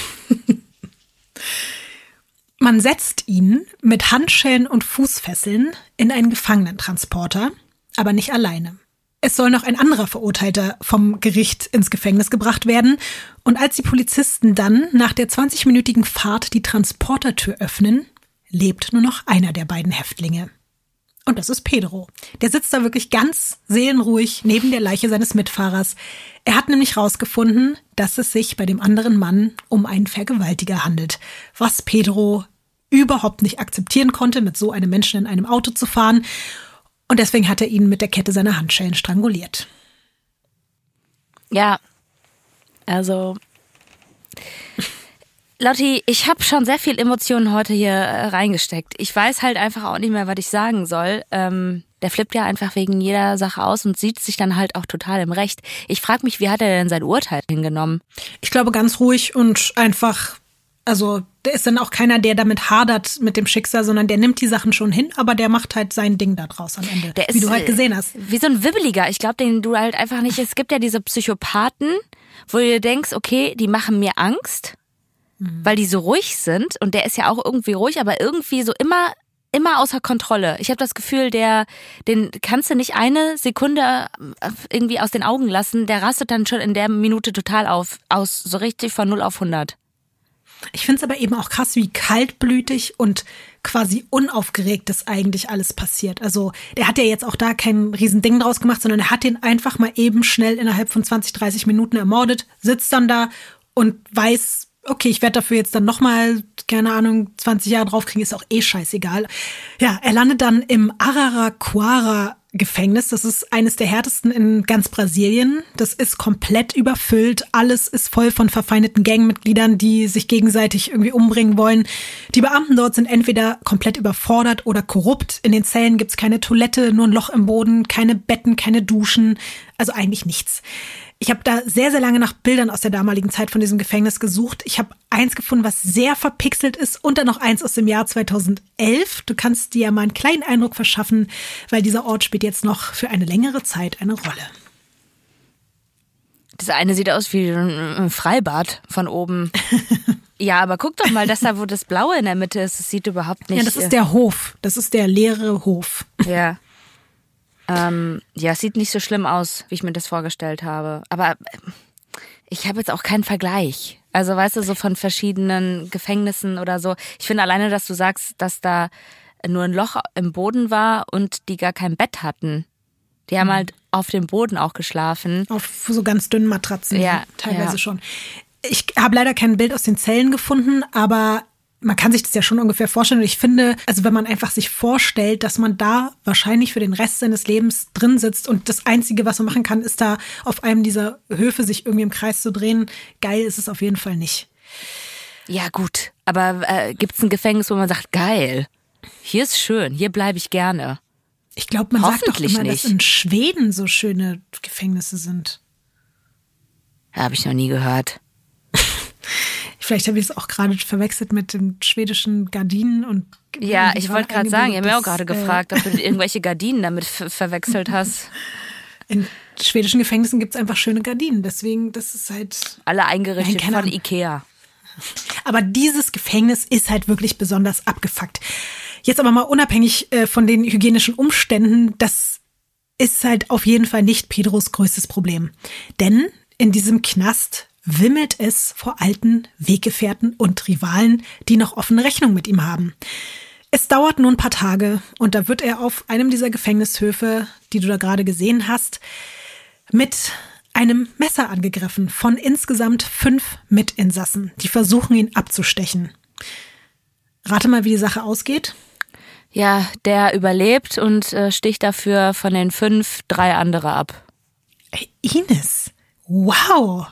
S1: Man setzt ihn mit Handschellen und Fußfesseln in einen Gefangenentransporter, aber nicht alleine. Es soll noch ein anderer Verurteilter vom Gericht ins Gefängnis gebracht werden. Und als die Polizisten dann nach der 20-minütigen Fahrt die Transportertür öffnen, lebt nur noch einer der beiden Häftlinge. Und das ist Pedro. Der sitzt da wirklich ganz seelenruhig neben der Leiche seines Mitfahrers. Er hat nämlich rausgefunden, dass es sich bei dem anderen Mann um einen Vergewaltiger handelt, was Pedro überhaupt nicht akzeptieren konnte, mit so einem Menschen in einem Auto zu fahren. Und deswegen hat er ihn mit der Kette seiner Handschellen stranguliert.
S2: Ja, also Lotti, ich habe schon sehr viel Emotionen heute hier äh, reingesteckt. Ich weiß halt einfach auch nicht mehr, was ich sagen soll. Ähm, der flippt ja einfach wegen jeder Sache aus und sieht sich dann halt auch total im Recht. Ich frage mich, wie hat er denn sein Urteil hingenommen?
S1: Ich glaube ganz ruhig und einfach, also der ist dann auch keiner, der damit hadert mit dem Schicksal, sondern der nimmt die Sachen schon hin, aber der macht halt sein Ding da draus am Ende.
S2: Der
S1: wie
S2: ist,
S1: du halt
S2: äh,
S1: gesehen hast.
S2: Wie so ein Wibbeliger. Ich glaube, den du halt einfach nicht. Es gibt ja diese Psychopathen, wo du dir denkst, okay, die machen mir Angst, weil die so ruhig sind. Und der ist ja auch irgendwie ruhig, aber irgendwie so immer immer außer Kontrolle. Ich habe das Gefühl, der den kannst du nicht eine Sekunde äh, irgendwie aus den Augen lassen. Der rastet dann schon in der Minute total auf, aus so richtig von 0 auf 100.
S1: Ich finde es aber eben auch krass, wie kaltblütig und quasi unaufgeregt das eigentlich alles passiert. Also der hat ja jetzt auch da kein Riesending draus gemacht, sondern er hat den einfach mal eben schnell innerhalb von 20, 30 Minuten ermordet, sitzt dann da und weiß, okay, ich werde dafür jetzt dann nochmal, keine Ahnung, 20 Jahre draufkriegen, ist auch eh scheißegal. Ja, er landet dann im Araraquara Gefängnis. Das ist eines der härtesten in ganz Brasilien. Das ist komplett überfüllt. Alles ist voll von verfeindeten Gangmitgliedern, die sich gegenseitig irgendwie umbringen wollen. Die Beamten dort sind entweder komplett überfordert oder korrupt. In den Zellen gibt's keine Toilette, nur ein Loch im Boden, keine Betten, keine Duschen. Also eigentlich nichts. Ich habe da sehr, sehr lange nach Bildern aus der damaligen Zeit von diesem Gefängnis gesucht. Ich habe eins gefunden, was sehr verpixelt ist und dann noch eins aus dem Jahr 2011. Du kannst dir ja mal einen kleinen Eindruck verschaffen, weil dieser Ort spielt jetzt noch für eine längere Zeit eine Rolle.
S2: Das eine sieht aus wie ein Freibad von oben. Ja, aber guck doch mal, dass da, wo das Blaue in der Mitte ist, das sieht überhaupt nicht.
S1: Ja, das
S2: äh,
S1: ist der Hof. Das ist der leere Hof.
S2: Ja. Ähm, ja, es sieht nicht so schlimm aus, wie ich mir das vorgestellt habe. Aber äh, ich habe jetzt auch keinen Vergleich. Also weißt du, so von verschiedenen Gefängnissen oder so. Ich finde alleine, dass du sagst, dass da nur ein Loch im Boden war und die gar kein Bett hatten. Die haben halt auf dem Boden auch geschlafen.
S1: Auf so ganz dünnen Matratzen.
S2: Ja,
S1: teilweise
S2: ja.
S1: schon. Ich habe leider kein Bild aus den Zellen gefunden, aber man kann sich das ja schon ungefähr vorstellen. Und ich finde, also wenn man einfach sich vorstellt, dass man da wahrscheinlich für den Rest seines Lebens drin sitzt und das Einzige, was man machen kann, ist da auf einem dieser Höfe sich irgendwie im Kreis zu drehen. Geil ist es auf jeden Fall nicht.
S2: Ja, gut. Aber äh, gibt es ein Gefängnis, wo man sagt, geil, hier ist schön, hier bleibe ich gerne.
S1: Ich glaube, man sagt doch immer,
S2: nicht.
S1: dass in Schweden so schöne Gefängnisse sind.
S2: Habe ich noch nie gehört.
S1: Vielleicht habe ich es auch gerade verwechselt mit den schwedischen Gardinen und
S2: Ja, ich wollte gerade sagen, ich habe mir auch gerade
S1: äh,
S2: gefragt, ob du irgendwelche Gardinen damit ver verwechselt hast.
S1: In schwedischen Gefängnissen gibt es einfach schöne Gardinen. Deswegen, das ist halt.
S2: Alle eingerichtet
S1: Nein,
S2: von
S1: Ahnung.
S2: Ikea.
S1: Aber dieses Gefängnis ist halt wirklich besonders abgefuckt. Jetzt aber mal unabhängig äh, von den hygienischen Umständen, das ist halt auf jeden Fall nicht Pedros größtes Problem. Denn in diesem Knast wimmelt es vor alten Weggefährten und Rivalen, die noch offene Rechnung mit ihm haben. Es dauert nur ein paar Tage und da wird er auf einem dieser Gefängnishöfe, die du da gerade gesehen hast, mit einem Messer angegriffen von insgesamt fünf Mitinsassen, die versuchen, ihn abzustechen. Rate mal, wie die Sache ausgeht.
S2: Ja, der überlebt und äh, sticht dafür von den fünf drei andere ab.
S1: Ey, Ines, wow.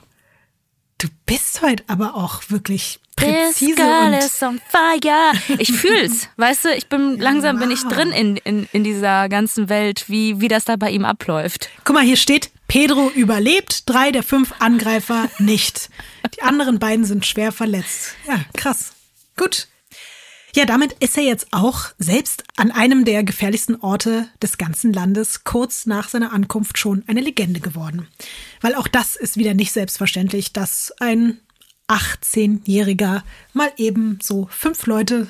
S1: Du bist heute aber auch wirklich
S2: This
S1: präzise
S2: girl
S1: und
S2: is on fire. Ich fühl's, weißt du, ich bin langsam bin ich
S1: wow.
S2: drin in, in, in dieser ganzen Welt, wie, wie das da bei ihm abläuft.
S1: Guck mal, hier steht, Pedro überlebt, drei der fünf Angreifer nicht. Die anderen beiden sind schwer verletzt. Ja, krass. Gut. Ja, damit ist er jetzt auch selbst an einem der gefährlichsten Orte des ganzen Landes kurz nach seiner Ankunft schon eine Legende geworden. Weil auch das ist wieder nicht selbstverständlich, dass ein 18-Jähriger mal eben so fünf Leute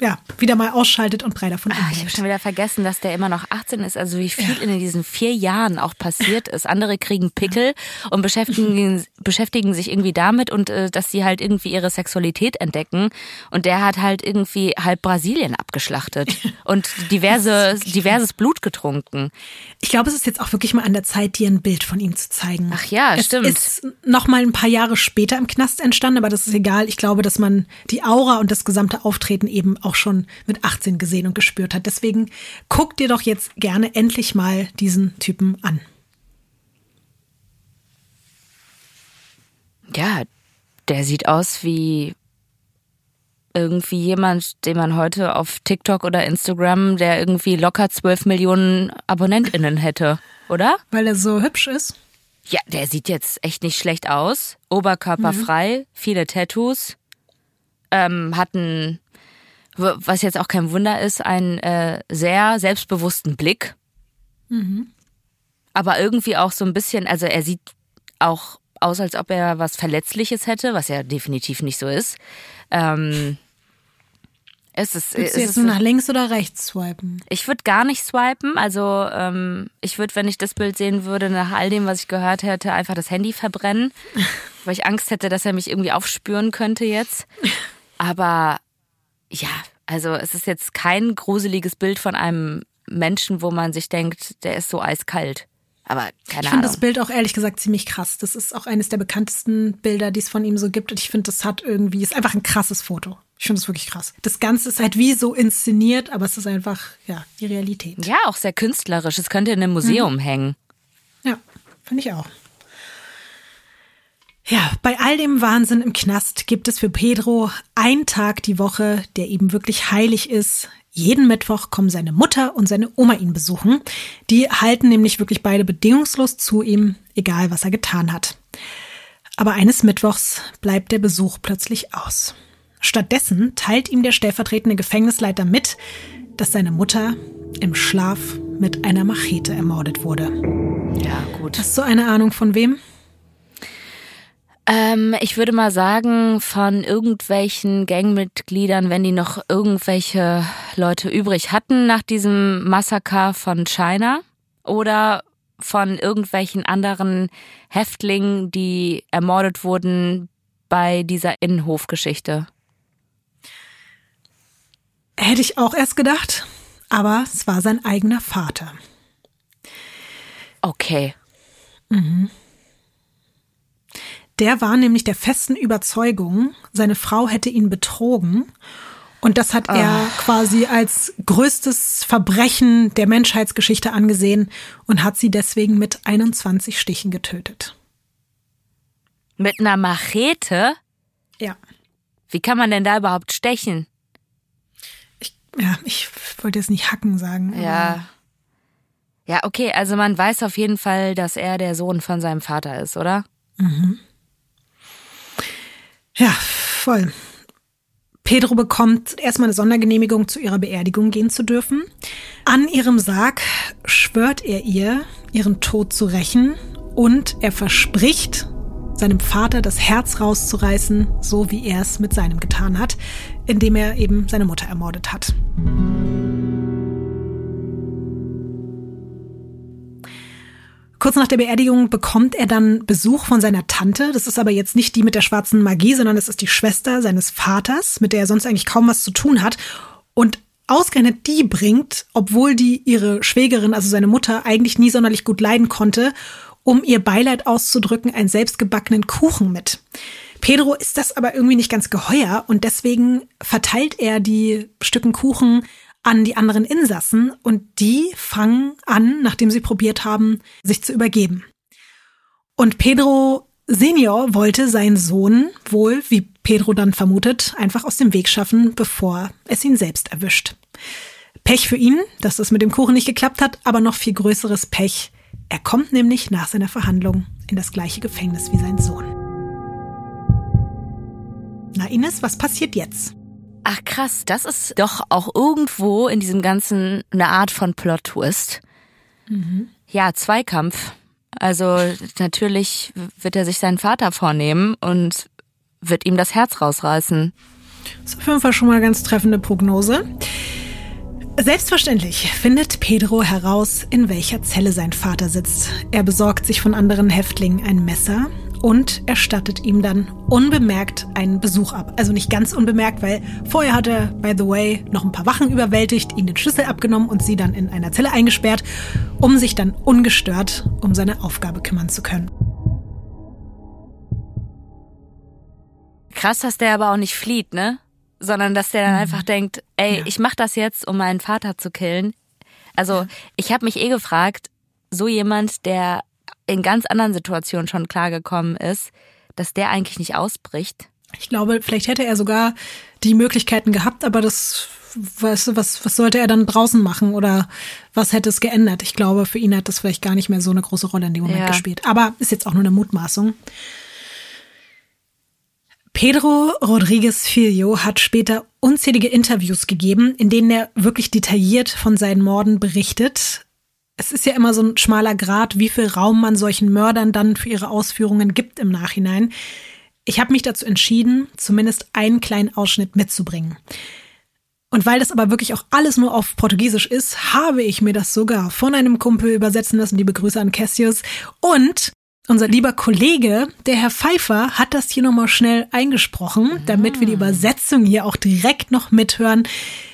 S1: ja, wieder mal ausschaltet und drei davon
S2: Ah, ich habe schon wieder vergessen, dass der immer noch 18 ist. Also wie viel in diesen vier Jahren auch passiert ist. Andere kriegen Pickel und beschäftigen, beschäftigen sich irgendwie damit und äh, dass sie halt irgendwie ihre Sexualität entdecken. Und der hat halt irgendwie halb Brasilien abgeschlachtet und diverse, diverses Blut getrunken.
S1: Ich glaube, es ist jetzt auch wirklich mal an der Zeit, dir ein Bild von ihm zu zeigen.
S2: Ach ja,
S1: es
S2: stimmt.
S1: ist noch mal ein paar Jahre später im Knast entstanden, aber das ist egal. Ich glaube, dass man die Aura und das gesamte Auftreten eben auch schon mit 18 gesehen und gespürt hat. Deswegen guck dir doch jetzt gerne endlich mal diesen Typen an.
S2: Ja, der sieht aus wie irgendwie jemand, den man heute auf TikTok oder Instagram, der irgendwie locker 12 Millionen AbonnentInnen hätte, oder?
S1: Weil er so hübsch ist.
S2: Ja, der sieht jetzt echt nicht schlecht aus. Oberkörperfrei, viele Tattoos. Ähm, hat einen, was jetzt auch kein Wunder ist, einen äh, sehr selbstbewussten Blick. Aber irgendwie auch so ein bisschen, also er sieht auch aus, als ob er was Verletzliches hätte, was ja definitiv nicht so ist. Ähm, es ist,
S1: Willst
S2: es
S1: du jetzt
S2: ist
S1: nur nach links oder rechts swipen?
S2: ich würde gar nicht swipen. Also ähm, ich würde, wenn ich das Bild sehen würde, nach all dem, was ich gehört hätte, einfach das Handy verbrennen, weil ich Angst hätte, dass er mich irgendwie aufspüren könnte jetzt. Aber ja, also es ist jetzt kein gruseliges Bild von einem Menschen, wo man sich denkt, der ist so eiskalt. Aber keine
S1: Ich finde
S2: Ahnung.
S1: das Bild auch ehrlich gesagt ziemlich krass. Das ist auch eines der bekanntesten Bilder, die es von ihm so gibt. Und ich finde, das hat irgendwie, ist einfach ein krasses Foto. Ich finde das wirklich krass. Das Ganze ist halt wie so inszeniert, aber es ist einfach, ja, die Realität.
S2: ja, auch sehr künstlerisch. Es könnte in einem Museum hängen.
S1: Ja, finde ich auch. Ja, bei all dem Wahnsinn im Knast gibt es für Pedro einen Tag die Woche, der ihm wirklich heilig ist. Jeden Mittwoch kommen seine Mutter und seine Oma ihn besuchen. Die halten nämlich wirklich beide bedingungslos zu ihm, egal was er getan hat. Aber eines Mittwochs bleibt der Besuch plötzlich aus. Stattdessen teilt ihm der stellvertretende Gefängnisleiter mit, dass seine Mutter im Schlaf mit einer Machete ermordet wurde.
S2: Ja, gut.
S1: Hast du eine Ahnung von wem?
S2: Ähm, ich würde mal sagen, von irgendwelchen Gangmitgliedern, wenn die noch irgendwelche Leute übrig hatten nach diesem Massaker von China oder von irgendwelchen anderen Häftlingen, die ermordet wurden bei dieser Innenhofgeschichte.
S1: Hätte ich auch erst gedacht, aber es war sein eigener Vater.
S2: Okay.
S1: Mhm. Der war nämlich der festen Überzeugung, seine Frau hätte ihn betrogen. Und das hat er
S2: Ach.
S1: quasi als größtes Verbrechen der Menschheitsgeschichte angesehen und hat sie deswegen mit 21 Stichen getötet.
S2: Mit einer Machete?
S1: Ja.
S2: Wie kann man denn da überhaupt stechen?
S1: Ich, ja, ich wollte jetzt nicht hacken sagen.
S2: Ja. Ja, okay, also man weiß auf jeden Fall, dass er der Sohn von seinem Vater ist, oder?
S1: Ja, voll. Pedro bekommt erstmal eine Sondergenehmigung, zu ihrer Beerdigung gehen zu dürfen. An ihrem Sarg schwört er ihr, ihren Tod zu rächen und er verspricht, seinem Vater das Herz rauszureißen, so wie er es mit seinem getan hat, indem er eben seine Mutter ermordet hat. Kurz nach der Beerdigung bekommt er dann Besuch von seiner Tante. Das ist aber jetzt nicht die mit der schwarzen Magie, sondern es ist die Schwester seines Vaters, mit der er sonst eigentlich kaum was zu tun hat. Und ausgerechnet die bringt, obwohl die ihre Schwägerin, also seine Mutter, eigentlich nie sonderlich gut leiden konnte, um ihr Beileid auszudrücken, einen selbstgebackenen Kuchen mit. Pedro ist das aber irgendwie nicht ganz geheuer und deswegen verteilt er die Stücken Kuchen an die anderen Insassen und die fangen an, nachdem sie probiert haben, sich zu übergeben. Und Pedro Senior wollte seinen Sohn wohl, wie Pedro dann vermutet, einfach aus dem Weg schaffen, bevor es ihn selbst erwischt. Pech für ihn, dass das mit dem Kuchen nicht geklappt hat, aber noch viel größeres Pech. Er kommt nämlich nach seiner Verhandlung in das gleiche Gefängnis wie sein Sohn. Na Ines, was passiert jetzt?
S2: Ach krass, das ist doch auch irgendwo in diesem Ganzen eine Art von Plot-Twist. Ja, Zweikampf. Also natürlich wird er sich seinen Vater vornehmen und wird ihm das Herz rausreißen.
S1: Das ist auf jeden Fall schon mal eine ganz treffende Prognose. Selbstverständlich findet Pedro heraus, in welcher Zelle sein Vater sitzt. Er besorgt sich von anderen Häftlingen ein Messer und erstattet ihm dann unbemerkt einen Besuch ab. Also nicht ganz unbemerkt, weil vorher hat er, by the way, noch ein paar Wachen überwältigt, ihnen den Schlüssel abgenommen und sie dann in einer Zelle eingesperrt, um sich dann ungestört um seine Aufgabe kümmern zu können.
S2: Krass, dass der aber auch nicht flieht, ne? Sondern dass der dann einfach denkt, ey,
S1: Ja.
S2: ich mach das jetzt, um meinen Vater zu killen. Also, ich habe mich eh gefragt, so jemand, der in ganz anderen Situationen schon klargekommen ist, dass der eigentlich nicht ausbricht.
S1: Ich glaube, vielleicht hätte er sogar die Möglichkeiten gehabt, aber das, weißt du, was, was sollte er dann draußen machen oder was hätte es geändert? Ich glaube, für ihn hat das vielleicht gar nicht mehr so eine große Rolle in dem Moment
S2: Ja.
S1: gespielt. Aber ist jetzt auch nur eine Mutmaßung. Pedro Rodriguez Filho hat später unzählige Interviews gegeben, in denen er wirklich detailliert von seinen Morden berichtet. Es ist ja immer so ein schmaler Grad, wie viel Raum man solchen Mördern dann für ihre Ausführungen gibt im Nachhinein. Ich habe mich dazu entschieden, zumindest einen kleinen Ausschnitt mitzubringen. Und weil das aber wirklich auch alles nur auf Portugiesisch ist, habe ich mir das sogar von einem Kumpel übersetzen lassen. Liebe Grüße an Cassius. Und unser lieber Kollege, der Herr Pfeiffer, hat das hier nochmal schnell eingesprochen, damit wir die Übersetzung hier auch direkt noch mithören.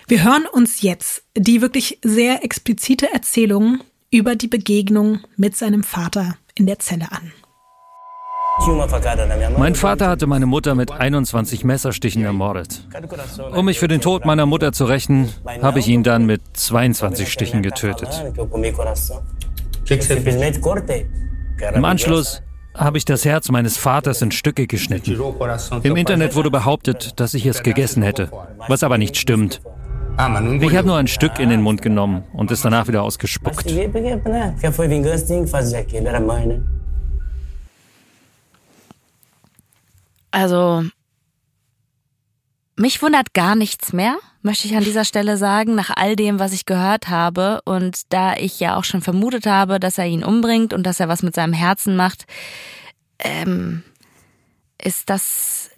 S1: Wir hören uns jetzt die wirklich sehr explizite Erzählung über die Begegnung mit seinem Vater in der Zelle an.
S4: Mein Vater hatte meine Mutter mit 21 Messerstichen ermordet. Um mich für den Tod meiner Mutter zu rächen, habe ich ihn dann mit 22 Stichen getötet. Im Anschluss habe ich das Herz meines Vaters in Stücke geschnitten. Im Internet wurde behauptet, dass ich es gegessen hätte, was aber nicht stimmt. Ich habe nur ein Stück in den Mund genommen und es danach wieder ausgespuckt.
S2: Also, mich wundert gar nichts mehr, möchte ich an dieser Stelle sagen, nach all dem, was ich gehört habe. Und da ich ja auch schon vermutet habe, dass er ihn umbringt und dass er was mit seinem Herzen macht, ähm, ist das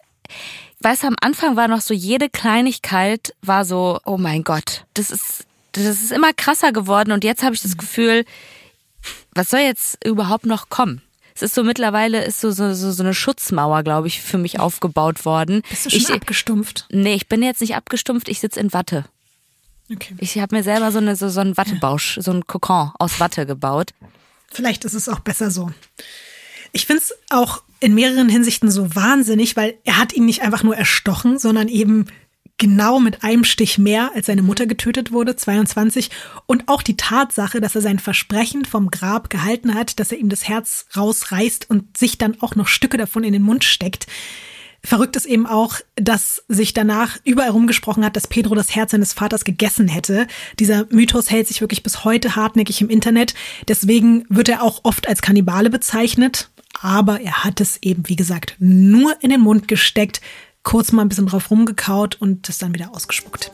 S2: weißt du, am Anfang war noch so jede Kleinigkeit war so, oh mein Gott, das ist das ist immer krasser geworden und jetzt habe ich das Gefühl, was soll jetzt überhaupt noch kommen? Es ist so mittlerweile ist so so, so, so eine Schutzmauer, glaube ich, für mich aufgebaut worden.
S1: Bist du schon
S2: ich,
S1: abgestumpft?
S2: Nee, ich bin jetzt nicht abgestumpft, ich sitze in Watte.
S1: Okay.
S2: Ich habe mir selber so, eine, so, so einen Wattebausch, so einen Kokon aus Watte gebaut.
S1: Vielleicht ist es auch besser so. Ich finde es auch in mehreren Hinsichten so wahnsinnig, weil er hat ihn nicht einfach nur erstochen, sondern eben genau mit einem Stich mehr, als seine Mutter getötet wurde, 22. Und auch die Tatsache, dass er sein Versprechen vom Grab gehalten hat, dass er ihm das Herz rausreißt und sich dann auch noch Stücke davon in den Mund steckt. Verrückt ist eben auch, dass sich danach überall rumgesprochen hat, dass Pedro das Herz seines Vaters gegessen hätte. Dieser Mythos hält sich wirklich bis heute hartnäckig im Internet. Deswegen wird er auch oft als Kannibale bezeichnet. Aber er hat es eben, wie gesagt, nur in den Mund gesteckt, kurz mal ein bisschen drauf rumgekaut und es dann wieder ausgespuckt.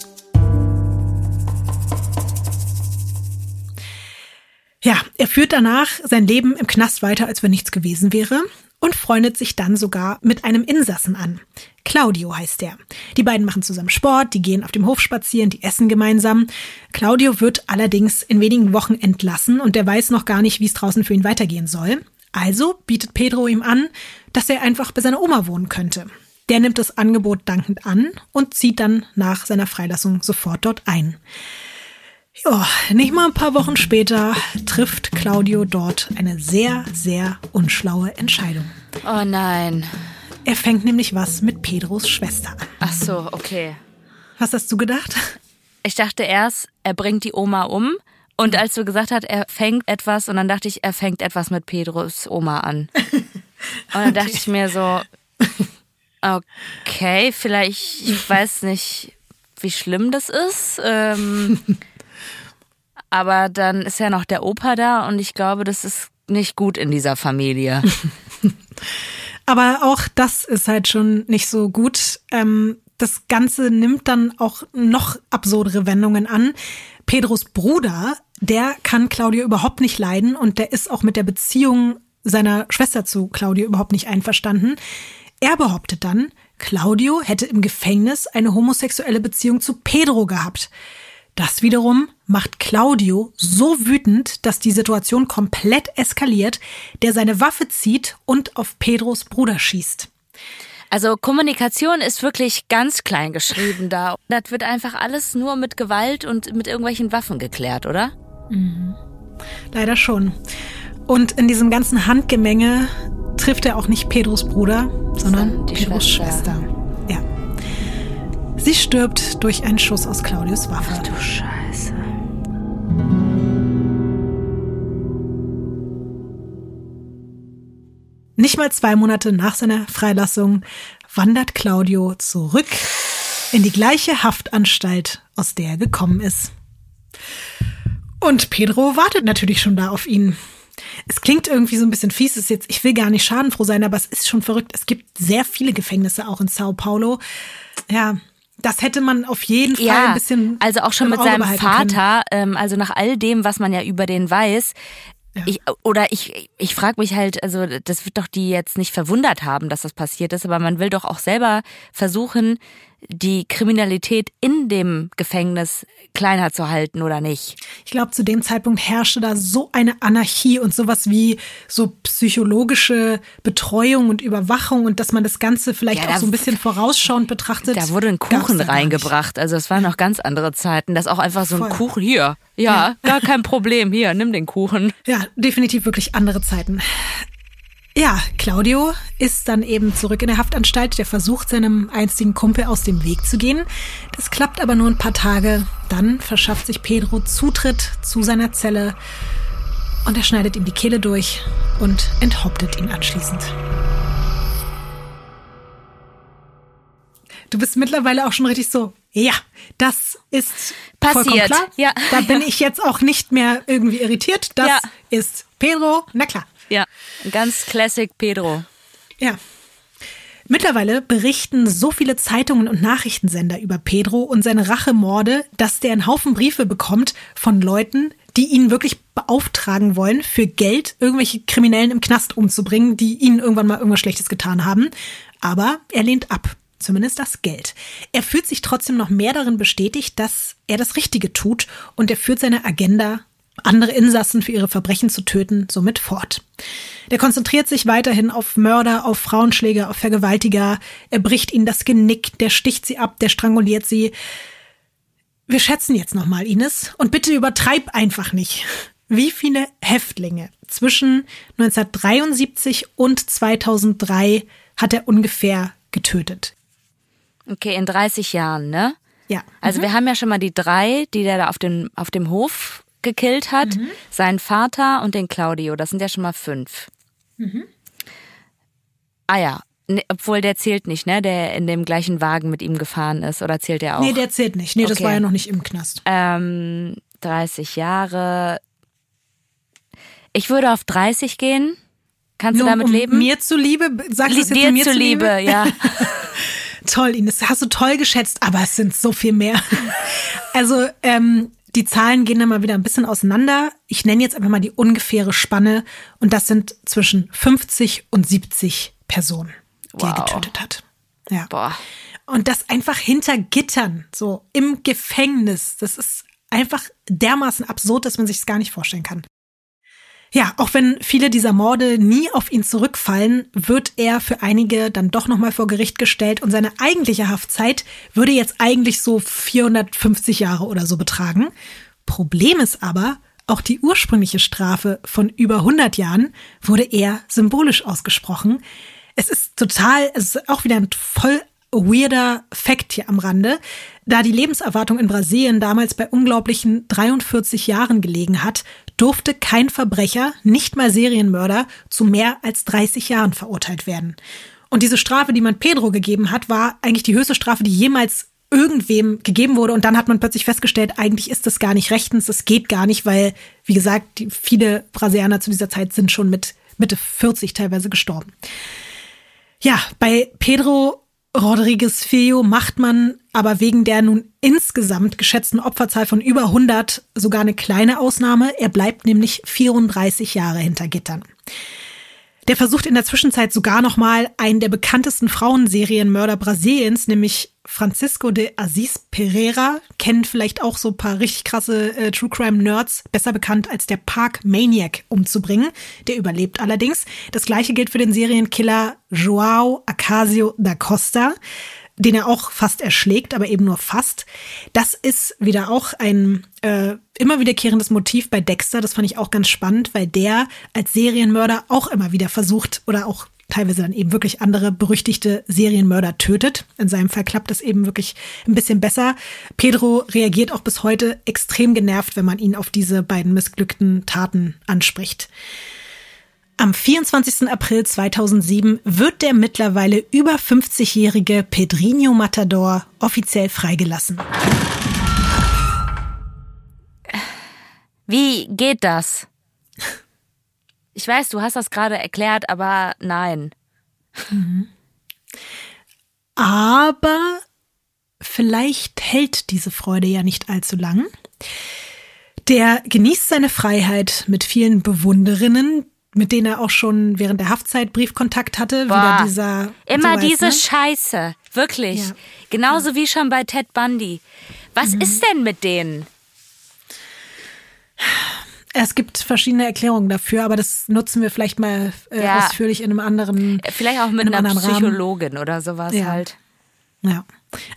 S1: Ja, er führt danach sein Leben im Knast weiter, als wenn nichts gewesen wäre und freundet sich dann sogar mit einem Insassen an. Claudio heißt er. Die beiden machen zusammen Sport, die gehen auf dem Hof spazieren, die essen gemeinsam. Claudio wird allerdings in wenigen Wochen entlassen und der weiß noch gar nicht, wie es draußen für ihn weitergehen soll. Also bietet Pedro ihm an, dass er einfach bei seiner Oma wohnen könnte. Der nimmt das Angebot dankend an und zieht dann nach seiner Freilassung sofort dort ein. Ja, nicht mal ein paar Wochen später trifft Claudio dort eine sehr, sehr unschlaue Entscheidung.
S2: Oh nein.
S1: Er fängt nämlich was mit Pedros Schwester an.
S2: Ach so, okay.
S1: Was hast du gedacht?
S2: Ich dachte erst, er bringt die Oma um. Und als du gesagt hast, er fängt etwas, und dann dachte ich, er fängt etwas mit Pedros Oma an. Und dann dachte ich mir so, okay, vielleicht, ich weiß nicht, wie schlimm das ist. Ähm, aber dann ist ja noch der Opa da und ich glaube, das ist nicht gut in dieser Familie.
S1: Aber auch das ist halt schon nicht so gut. Ähm, das Ganze nimmt dann auch noch absurdere Wendungen an. Pedros Bruder, der kann Claudio überhaupt nicht leiden und der ist auch mit der Beziehung seiner Schwester zu Claudio überhaupt nicht einverstanden. Er behauptet dann, Claudio hätte im Gefängnis eine homosexuelle Beziehung zu Pedro gehabt. Das wiederum macht Claudio so wütend, dass die Situation komplett eskaliert, der seine Waffe zieht und auf Pedros Bruder schießt.
S2: Also Kommunikation ist wirklich ganz klein geschrieben da. Das wird einfach alles nur mit Gewalt und mit irgendwelchen Waffen geklärt, oder?
S1: Mhm. Leider schon. Und in diesem ganzen Handgemenge trifft er auch nicht Pedros Bruder, sondern die Pedros Schwester. Schwester. Ja. Sie stirbt durch einen Schuss aus Claudius Waffe.
S2: Ach du Scheiße.
S1: Nicht mal zwei Monate nach seiner Freilassung wandert Claudio zurück in die gleiche Haftanstalt, aus der er gekommen ist. Und Pedro wartet natürlich schon da auf ihn. Es klingt irgendwie so ein bisschen fies, ist jetzt, ich will gar nicht schadenfroh sein, aber es ist schon verrückt. Es gibt sehr viele Gefängnisse auch in Sao Paulo. Ja, das hätte man auf jeden Fall ja, ein bisschen.
S2: Also auch schon mit seinem Vater, ähm, also nach all dem, was man ja über den weiß. Ja. Ich, oder ich, ich frage mich halt, also das wird doch die jetzt nicht verwundert haben, dass das passiert ist, aber man will doch auch selber versuchen, die Kriminalität in dem Gefängnis kleiner zu halten oder nicht?
S1: Ich glaube, zu dem Zeitpunkt herrschte da so eine Anarchie und sowas wie so psychologische Betreuung und Überwachung und dass man das Ganze vielleicht ja, auch so ein bisschen vorausschauend betrachtet.
S2: Da wurde ein Kuchen reingebracht. Also es waren noch ganz andere Zeiten. Das auch einfach so ein Voll. Kuchen hier. Ja, ja, gar kein Problem. Hier, nimm den Kuchen.
S1: Ja, definitiv wirklich andere Zeiten. Ja, Claudio ist dann eben zurück in der Haftanstalt. Der versucht, seinem einstigen Kumpel aus dem Weg zu gehen. Das klappt aber nur ein paar Tage. Dann verschafft sich Pedro Zutritt zu seiner Zelle und er schneidet ihm die Kehle durch und enthauptet ihn anschließend. Du bist mittlerweile auch schon richtig so, ja, das ist passiert. Klar. Ja. Da bin ich jetzt auch nicht mehr irgendwie irritiert. Das ja. ist Pedro, na klar.
S2: Ja, ganz Classic Pedro.
S1: Ja. Mittlerweile berichten so viele Zeitungen und Nachrichtensender über Pedro und seine Rachemorde, dass der einen Haufen Briefe bekommt von Leuten, die ihn wirklich beauftragen wollen, für Geld irgendwelche Kriminellen im Knast umzubringen, die ihnen irgendwann mal irgendwas Schlechtes getan haben. Aber er lehnt ab. Zumindest das Geld. Er fühlt sich trotzdem noch mehr darin bestätigt, dass er das Richtige tut und er führt seine Agenda andere Insassen für ihre Verbrechen zu töten, somit fort. Der konzentriert sich weiterhin auf Mörder, auf Frauenschläger, auf Vergewaltiger. Er bricht ihnen das Genick, der sticht sie ab, der stranguliert sie. Wir schätzen jetzt nochmal, Ines, und bitte übertreib einfach nicht. Wie viele Häftlinge zwischen 1973 und 2003 hat er ungefähr getötet?
S2: Okay, in 30 Jahren, ne?
S1: Ja.
S2: Also
S1: mhm.
S2: wir haben ja schon mal die drei, die der da auf, den, auf dem Hof gekillt hat, mhm. seinen Vater und den Claudio. Das sind ja schon mal fünf. Mhm. Ah ja, ne, obwohl der zählt nicht, ne? Der in dem gleichen Wagen mit ihm gefahren ist. Oder zählt der auch?
S1: Nee, der zählt nicht. Nee, okay. das war ja noch nicht im Knast.
S2: Ähm, 30 Jahre. Ich würde auf 30 gehen. Kannst Nur du damit
S1: um
S2: leben?
S1: Mir zuliebe, sagst du es jetzt
S2: dir
S1: mir
S2: zuliebe,
S1: zuliebe?
S2: ja.
S1: toll, Ines, hast du toll geschätzt, aber es sind so viel mehr. also ähm, die Zahlen gehen dann mal wieder ein bisschen auseinander. Ich nenne jetzt einfach mal die ungefähre Spanne und das sind zwischen 50 und 70 Personen, die wow. er getötet hat. Ja.
S2: Boah.
S1: Und das einfach hinter Gittern, so im Gefängnis. Das ist einfach dermaßen absurd, dass man sich es gar nicht vorstellen kann. Ja, auch wenn viele dieser Morde nie auf ihn zurückfallen, wird er für einige dann doch nochmal vor Gericht gestellt und seine eigentliche Haftzeit würde jetzt eigentlich so 450 Jahre oder so betragen. Problem ist aber, auch die ursprüngliche Strafe von über 100 Jahren wurde eher symbolisch ausgesprochen. Es ist total, es ist auch wieder ein voll weirder Fakt hier am Rande, da die Lebenserwartung in Brasilien damals bei unglaublichen 43 Jahren gelegen hat, durfte kein Verbrecher, nicht mal Serienmörder, zu mehr als 30 Jahren verurteilt werden. Und diese Strafe, die man Pedro gegeben hat, war eigentlich die höchste Strafe, die jemals irgendwem gegeben wurde. Und dann hat man plötzlich festgestellt, eigentlich ist das gar nicht rechtens, das geht gar nicht, weil, wie gesagt, die, viele Brasilianer zu dieser Zeit sind schon mit Mitte 40 teilweise gestorben. Ja, bei Pedro Rodriguez Feo macht man aber wegen der nun insgesamt geschätzten Opferzahl von über 100 sogar eine kleine Ausnahme. Er bleibt nämlich 34 Jahre hinter Gittern. Der versucht in der Zwischenzeit sogar noch mal einen der bekanntesten Frauenserienmörder Brasiliens, nämlich Francisco de Assis Pereira, kennen vielleicht auch so ein paar richtig krasse äh, True Crime Nerds, besser bekannt als der Park Maniac umzubringen. Der überlebt allerdings. Das gleiche gilt für den Serienkiller Joao Acasio da Costa den er auch fast erschlägt, aber eben nur fast. Das ist wieder auch ein äh, immer wiederkehrendes Motiv bei Dexter. Das fand ich auch ganz spannend, weil der als Serienmörder auch immer wieder versucht oder auch teilweise dann eben wirklich andere berüchtigte Serienmörder tötet. In seinem Fall klappt das eben wirklich ein bisschen besser. Pedro reagiert auch bis heute extrem genervt, wenn man ihn auf diese beiden missglückten Taten anspricht. Am 24. April 2007 wird der mittlerweile über 50-jährige Pedrinho Matador offiziell freigelassen.
S2: Wie geht das? Ich weiß, du hast das gerade erklärt, aber nein.
S1: Mhm. Aber vielleicht hält diese Freude ja nicht allzu lang. Der genießt seine Freiheit mit vielen Bewunderinnen, mit denen er auch schon während der Haftzeit Briefkontakt hatte.
S2: Boah,
S1: wieder dieser.
S2: Immer diese ne? Scheiße. Wirklich. Ja. Genauso ja. wie schon bei Ted Bundy. Was mhm. ist denn mit denen?
S1: Es gibt verschiedene Erklärungen dafür, aber das nutzen wir vielleicht mal äh, ja. ausführlich in einem anderen.
S2: Vielleicht auch mit einer Psychologin Rahmen. oder sowas halt.
S1: Ja.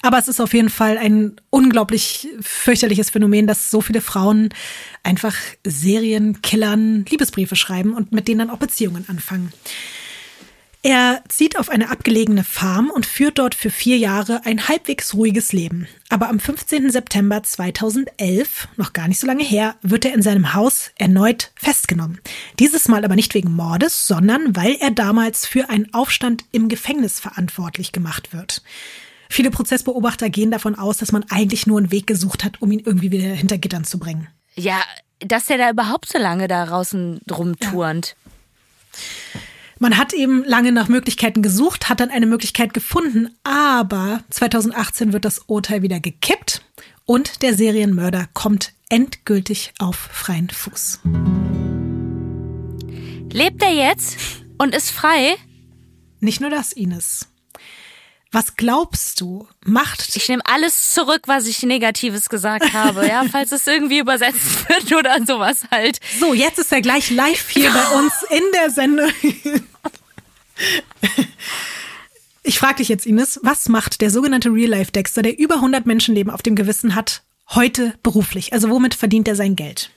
S1: Aber es ist auf jeden Fall ein unglaublich fürchterliches Phänomen, dass so viele Frauen einfach Serienkillern Liebesbriefe schreiben und mit denen dann auch Beziehungen anfangen. Er zieht auf eine abgelegene Farm und führt dort für vier Jahre ein halbwegs ruhiges Leben. Aber am 15. September 2011, noch gar nicht so lange her, wird er in seinem Haus erneut festgenommen. Dieses Mal aber nicht wegen Mordes, sondern weil er damals für einen Aufstand im Gefängnis verantwortlich gemacht wird. Viele Prozessbeobachter gehen davon aus, dass man eigentlich nur einen Weg gesucht hat, um ihn irgendwie wieder hinter Gittern zu bringen.
S2: Ja, dass der da überhaupt so lange da draußen rumturnt.
S1: Ja. Man hat eben lange nach Möglichkeiten gesucht, hat dann eine Möglichkeit gefunden, aber 2018 wird das Urteil wieder gekippt und der Serienmörder kommt endgültig auf freien Fuß.
S2: Lebt er jetzt und ist frei?
S1: Nicht nur das, Ines. Was glaubst du, macht.
S2: Ich nehme alles zurück, was ich Negatives gesagt habe, ja, falls es irgendwie übersetzt wird oder sowas halt.
S1: So, jetzt ist er gleich live hier bei uns in der Sendung. Ich frage dich jetzt, Ines, was macht der sogenannte Real-Life-Dexter, der über 100 Menschenleben auf dem Gewissen hat, heute beruflich? Also womit verdient er sein Geld?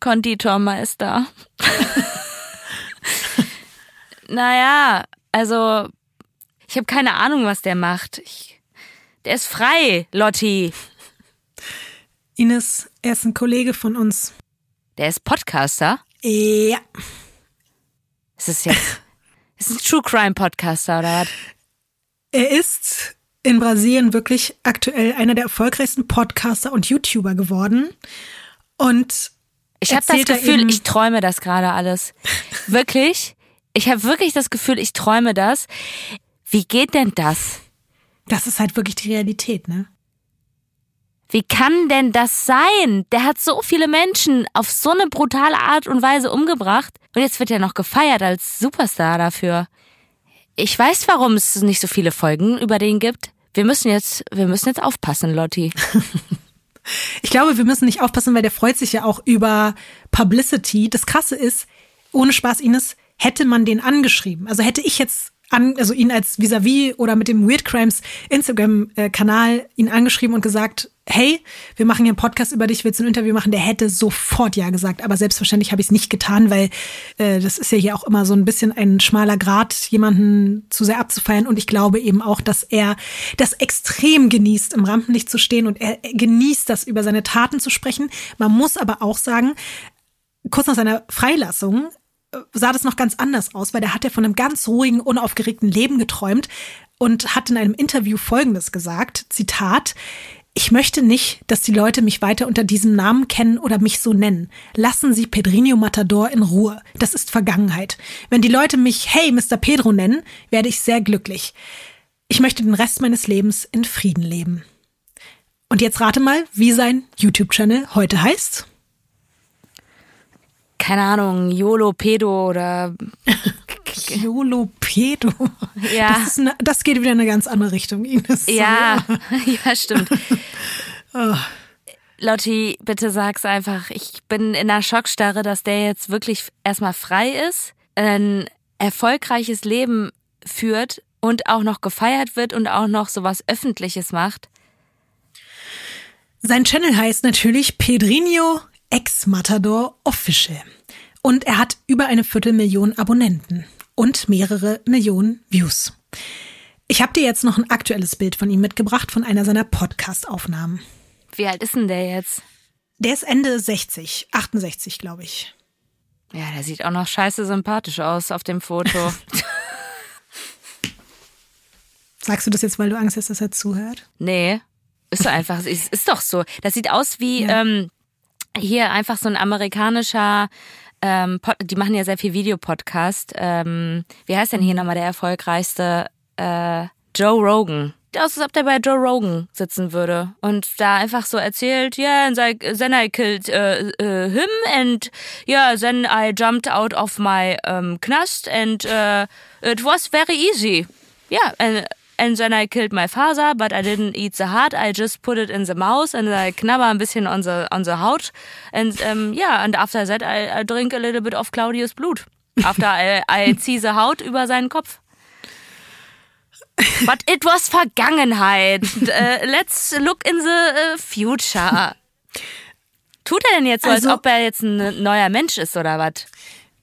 S2: Konditormeister. naja, also ich habe keine Ahnung, was der macht. Ich, der ist frei, Lotti.
S1: Ines, er ist ein Kollege von uns.
S2: Der ist Podcaster?
S1: Ja.
S2: Ist es jetzt. ist ein True Crime Podcaster oder was?
S1: Er ist in Brasilien wirklich aktuell einer der erfolgreichsten Podcaster und YouTuber geworden. Und
S2: ich habe das Gefühl, ich träume das gerade alles. Wirklich? Ich habe wirklich das Gefühl, ich träume das. Wie geht denn das?
S1: Das ist halt wirklich die Realität, ne?
S2: Wie kann denn das sein? Der hat so viele Menschen auf so eine brutale Art und Weise umgebracht und jetzt wird er noch gefeiert als Superstar dafür. Ich weiß, warum es nicht so viele Folgen über den gibt. Wir müssen jetzt, wir müssen jetzt aufpassen, Lotti.
S1: ich glaube, wir müssen nicht aufpassen, weil der freut sich ja auch über Publicity. Das Krasse ist, ohne Spaß, Ines, hätte man den angeschrieben. Also hätte ich jetzt an, also ihn als vis-à-vis -vis oder mit dem Weird Crimes Instagram-Kanal ihn angeschrieben und gesagt, hey, wir machen hier einen Podcast über dich, willst du ein Interview machen? Der hätte sofort ja gesagt, aber selbstverständlich habe ich es nicht getan, weil äh, das ist ja hier auch immer so ein bisschen ein schmaler Grad, jemanden zu sehr abzufeiern und ich glaube eben auch, dass er das extrem genießt, im Rampenlicht zu stehen und er genießt das, über seine Taten zu sprechen. Man muss aber auch sagen, kurz nach seiner Freilassung sah das noch ganz anders aus, weil der hat ja von einem ganz ruhigen, unaufgeregten Leben geträumt und hat in einem Interview Folgendes gesagt, Zitat, ich möchte nicht, dass die Leute mich weiter unter diesem Namen kennen oder mich so nennen. Lassen Sie Pedrinho Matador in Ruhe. Das ist Vergangenheit. Wenn die Leute mich Hey Mr. Pedro nennen, werde ich sehr glücklich. Ich möchte den Rest meines Lebens in Frieden leben. Und jetzt rate mal, wie sein YouTube-Channel heute heißt
S2: keine Ahnung, YOLO Pedo oder
S1: YOLO Pedo.
S2: Ja.
S1: Das, eine, das, geht wieder in eine ganz andere Richtung, Ines.
S2: Ja, ja, stimmt. oh. Lotti, bitte sag's einfach. Ich bin in einer Schockstarre, dass der jetzt wirklich erstmal frei ist, ein erfolgreiches Leben führt und auch noch gefeiert wird und auch noch sowas Öffentliches macht.
S1: Sein Channel heißt natürlich Pedrinho Ex-Matador Official. Und er hat über eine Viertelmillion Abonnenten und mehrere Millionen Views. Ich habe dir jetzt noch ein aktuelles Bild von ihm mitgebracht von einer seiner Podcast-Aufnahmen.
S2: Wie alt ist denn der jetzt?
S1: Der ist Ende 60, 68, glaube ich.
S2: Ja, der sieht auch noch scheiße sympathisch aus auf dem Foto.
S1: Sagst du das jetzt, weil du Angst hast, dass er zuhört?
S2: Nee, ist einfach, ist, ist doch so. Das sieht aus wie ja. ähm, hier einfach so ein amerikanischer, ähm, Pod, die machen ja sehr viel Videopodcast. Ähm, wie heißt denn hier nochmal der erfolgreichste? Äh, Joe Rogan. Aus, als ob der bei Joe Rogan sitzen würde und da einfach so erzählt, yeah, and then I killed uh, uh, him and yeah, then I jumped out of my um, knast and uh, it was very easy. Yeah, And then I killed my father, but I didn't eat the heart. I just put it in the mouth and I knabber ein bisschen on the, on the Haut. And um, yeah, and after that I, I drink a little bit of Claudius Blut. After I, I ziehe the Haut über seinen Kopf. But it was Vergangenheit. Uh, let's look in the uh, future. Tut er denn jetzt so, also, als ob er jetzt ein neuer Mensch ist oder was?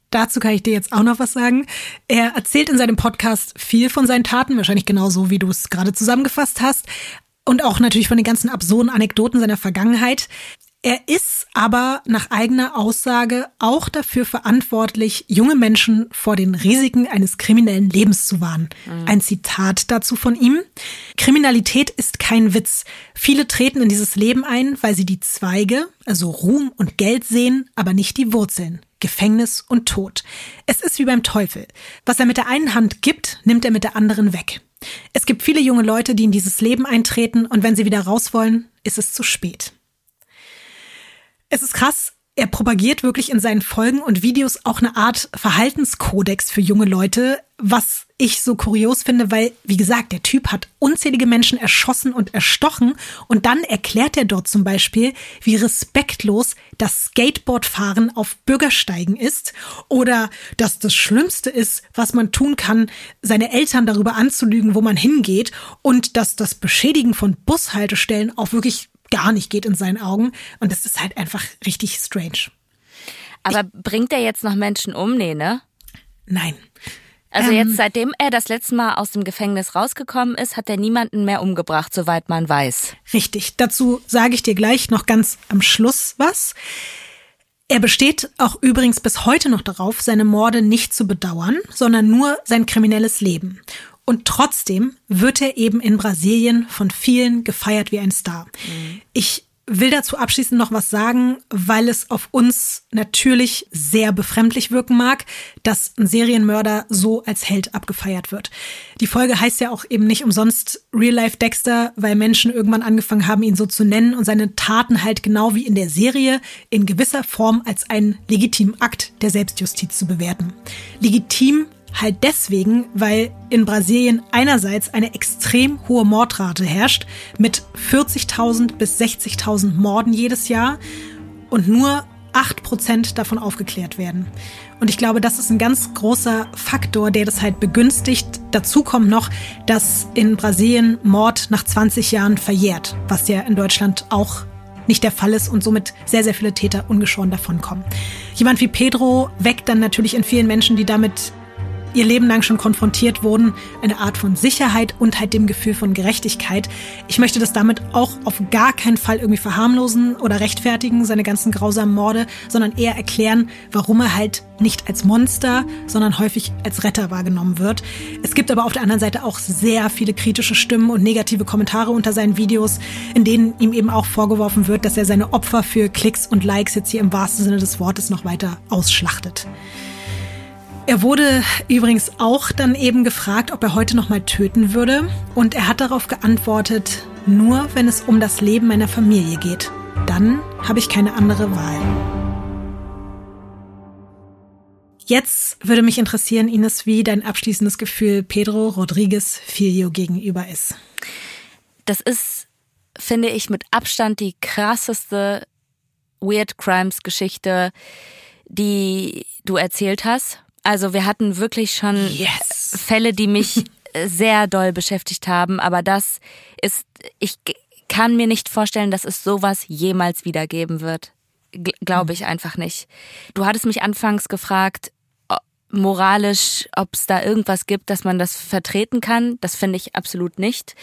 S1: Dazu kann ich dir jetzt auch noch was sagen. Er erzählt in seinem Podcast viel von seinen Taten, wahrscheinlich genauso, wie du es gerade zusammengefasst hast. Und auch natürlich von den ganzen absurden Anekdoten seiner Vergangenheit. Er ist aber nach eigener Aussage auch dafür verantwortlich, junge Menschen vor den Risiken eines kriminellen Lebens zu warnen. Mhm. Ein Zitat dazu von ihm. Kriminalität ist kein Witz. Viele treten in dieses Leben ein, weil sie die Zweige, also Ruhm und Geld sehen, aber nicht die Wurzeln. Gefängnis und Tod. Es ist wie beim Teufel. Was er mit der einen Hand gibt, nimmt er mit der anderen weg. Es gibt viele junge Leute, die in dieses Leben eintreten und wenn sie wieder raus wollen, ist es zu spät. Es ist krass, er propagiert wirklich in seinen Folgen und Videos auch eine Art Verhaltenskodex für junge Leute, was ich so kurios finde, weil, wie gesagt, der Typ hat unzählige Menschen erschossen und erstochen und dann erklärt er dort zum Beispiel, wie respektlos das Skateboardfahren auf Bürgersteigen ist oder dass das Schlimmste ist, was man tun kann, seine Eltern darüber anzulügen, wo man hingeht und dass das Beschädigen von Bushaltestellen auch wirklich gar nicht geht in seinen Augen. Und das ist halt einfach richtig strange.
S2: Aber ich, bringt er jetzt noch Menschen um? Nee, ne?
S1: Nein.
S2: Also ähm, jetzt, seitdem er das letzte Mal aus dem Gefängnis rausgekommen ist, hat er niemanden mehr umgebracht, soweit man weiß.
S1: Richtig. Dazu sage ich dir gleich noch ganz am Schluss was. Er besteht auch übrigens bis heute noch darauf, seine Morde nicht zu bedauern, sondern nur sein kriminelles Leben. Und trotzdem wird er eben in Brasilien von vielen gefeiert wie ein Star. Mhm. Ich will dazu abschließend noch was sagen, weil es auf uns natürlich sehr befremdlich wirken mag, dass ein Serienmörder so als Held abgefeiert wird. Die Folge heißt ja auch eben nicht umsonst Real Life Dexter, weil Menschen irgendwann angefangen haben, ihn so zu nennen und seine Taten halt genau wie in der Serie in gewisser Form als einen legitimen Akt der Selbstjustiz zu bewerten. Legitim Halt deswegen, weil in Brasilien einerseits eine extrem hohe Mordrate herrscht mit 40.000 bis 60.000 Morden jedes Jahr und nur 8% davon aufgeklärt werden. Und ich glaube, das ist ein ganz großer Faktor, der das halt begünstigt. Dazu kommt noch, dass in Brasilien Mord nach 20 Jahren verjährt, was ja in Deutschland auch nicht der Fall ist und somit sehr, sehr viele Täter ungeschoren davonkommen. Jemand wie Pedro weckt dann natürlich in vielen Menschen, die damit ihr Leben lang schon konfrontiert wurden, eine Art von Sicherheit und halt dem Gefühl von Gerechtigkeit. Ich möchte das damit auch auf gar keinen Fall irgendwie verharmlosen oder rechtfertigen, seine ganzen grausamen Morde, sondern eher erklären, warum er halt nicht als Monster, sondern häufig als Retter wahrgenommen wird. Es gibt aber auf der anderen Seite auch sehr viele kritische Stimmen und negative Kommentare unter seinen Videos, in denen ihm eben auch vorgeworfen wird, dass er seine Opfer für Klicks und Likes jetzt hier im wahrsten Sinne des Wortes noch weiter ausschlachtet. Er wurde übrigens auch dann eben gefragt, ob er heute noch mal töten würde. Und er hat darauf geantwortet, nur wenn es um das Leben meiner Familie geht. Dann habe ich keine andere Wahl. Jetzt würde mich interessieren, Ines, wie dein abschließendes Gefühl Pedro Rodriguez Filio gegenüber ist.
S2: Das ist, finde ich, mit Abstand die krasseste Weird Crimes Geschichte, die du erzählt hast. Also wir hatten wirklich schon yes. Fälle, die mich sehr doll beschäftigt haben, aber das ist, ich kann mir nicht vorstellen, dass es sowas jemals wieder geben wird. Glaube ich einfach nicht. Du hattest mich anfangs gefragt, moralisch, ob es da irgendwas gibt, dass man das vertreten kann. Das finde ich absolut nicht.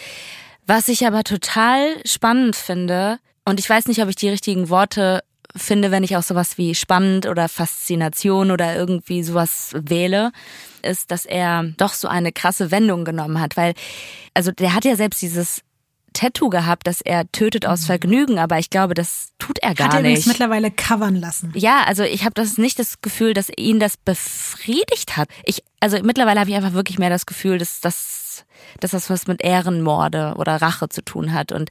S2: Was ich aber total spannend finde, und ich weiß nicht, ob ich die richtigen Worte finde, wenn ich auch sowas wie spannend oder Faszination oder irgendwie sowas wähle, ist, dass er doch so eine krasse Wendung genommen hat, weil, also der hat ja selbst dieses Tattoo gehabt, dass er tötet aus mhm. Vergnügen, aber ich glaube, das tut er gar
S1: hat er
S2: nicht.
S1: mittlerweile covern lassen.
S2: Ja, also ich habe das nicht das Gefühl, dass ihn das befriedigt hat. Ich, also mittlerweile habe ich einfach wirklich mehr das Gefühl, dass das, dass das was mit Ehrenmorde oder Rache zu tun hat und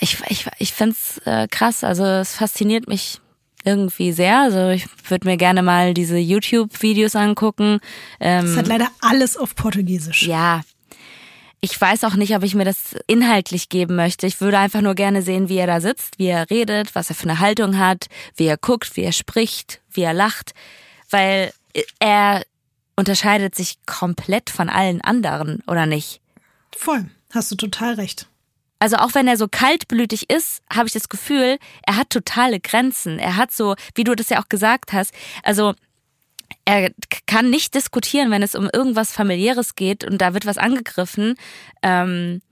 S2: ich, ich, ich finde es äh, krass. Also es fasziniert mich irgendwie sehr. Also ich würde mir gerne mal diese YouTube-Videos angucken.
S1: Ähm, das hat leider alles auf Portugiesisch.
S2: Ja. Ich weiß auch nicht, ob ich mir das inhaltlich geben möchte. Ich würde einfach nur gerne sehen, wie er da sitzt, wie er redet, was er für eine Haltung hat, wie er guckt, wie er spricht, wie er lacht. Weil er unterscheidet sich komplett von allen anderen, oder nicht?
S1: Voll. Hast du total recht.
S2: Also auch wenn er so kaltblütig ist, habe ich das Gefühl, er hat totale Grenzen. Er hat so, wie du das ja auch gesagt hast, also er kann nicht diskutieren, wenn es um irgendwas familiäres geht und da wird was angegriffen ähm,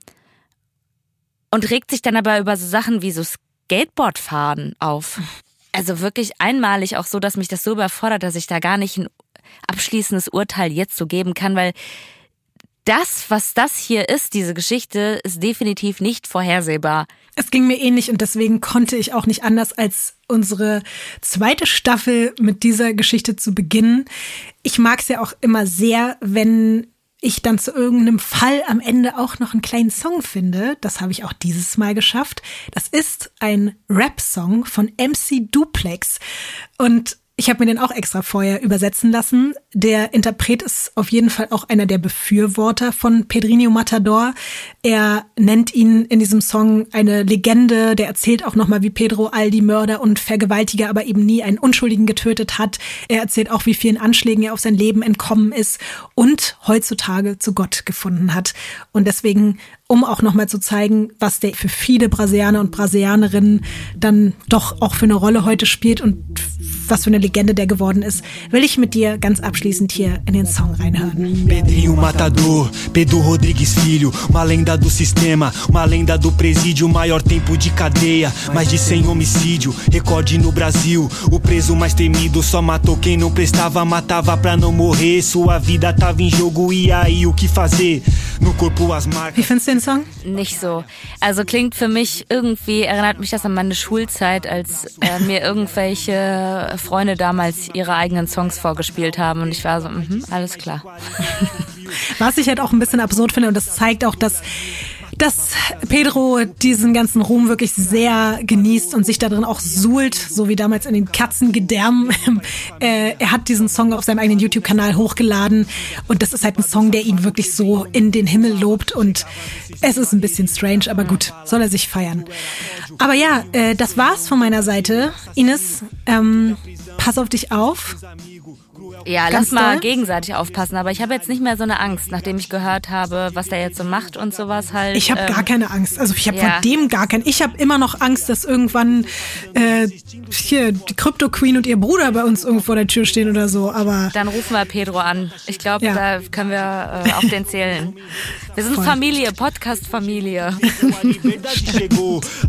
S2: und regt sich dann aber über so Sachen wie so Skateboardfahren auf. Also wirklich einmalig auch so, dass mich das so überfordert, dass ich da gar nicht ein abschließendes Urteil jetzt so geben kann, weil das, was das hier ist, diese Geschichte, ist definitiv nicht vorhersehbar.
S1: Es ging mir ähnlich und deswegen konnte ich auch nicht anders als unsere zweite Staffel mit dieser Geschichte zu beginnen. Ich mag es ja auch immer sehr, wenn ich dann zu irgendeinem Fall am Ende auch noch einen kleinen Song finde. Das habe ich auch dieses Mal geschafft. Das ist ein Rap-Song von MC Duplex. Und ich habe mir den auch extra vorher übersetzen lassen. Der Interpret ist auf jeden Fall auch einer der Befürworter von Pedrinho Matador. Er nennt ihn in diesem Song eine Legende. Der erzählt auch nochmal, wie Pedro all die Mörder und Vergewaltiger aber eben nie einen Unschuldigen getötet hat. Er erzählt auch, wie vielen Anschlägen er auf sein Leben entkommen ist und heutzutage zu Gott gefunden hat. Und deswegen um auch nochmal zu zeigen, was der für viele Brasilianer und Brasilianerinnen dann doch auch für eine Rolle heute spielt und was für eine Legende der geworden ist, will ich mit dir ganz abschließend hier in den Song reinhören.
S5: Pedrinho Matador, Pedro Rodrigues Filho, uma lenda do sistema, uma lenda do presídio, maior tempo de cadeia, mais de 100 homicídio, recorde no Brasil, o preso mais temido só matou quem não prestava, matava pra não morrer, sua vida tava em jogo e aí o que fazer? No corpo as marcas.
S1: Wie findest du den Song?
S2: Nicht so. Also klingt für mich irgendwie, erinnert mich das an meine Schulzeit, als äh, mir irgendwelche Freunde damals ihre eigenen Songs vorgespielt haben und ich war so, mh, alles klar.
S1: Was ich halt auch ein bisschen absurd finde und das zeigt auch, dass dass Pedro diesen ganzen Ruhm wirklich sehr genießt und sich da drin auch suhlt, so wie damals in den Katzengedärmen. Äh, er hat diesen Song auf seinem eigenen YouTube-Kanal hochgeladen und das ist halt ein Song, der ihn wirklich so in den Himmel lobt und es ist ein bisschen strange, aber gut, soll er sich feiern. Aber ja, äh, das war's von meiner Seite. Ines, ähm, pass auf dich auf.
S2: Ja, Ganz lass mal doll? gegenseitig aufpassen. Aber ich habe jetzt nicht mehr so eine Angst, nachdem ich gehört habe, was der jetzt so macht und sowas halt.
S1: Ich habe ähm, gar keine Angst. Also ich habe ja. vor dem gar keine. Ich habe immer noch Angst, dass irgendwann äh, hier die Crypto Queen und ihr Bruder bei uns irgendwo vor der Tür stehen oder so. Aber
S2: dann rufen wir Pedro an. Ich glaube, ja. da können wir äh, auf den zählen. Wir sind Voll. Familie, Podcast-Familie.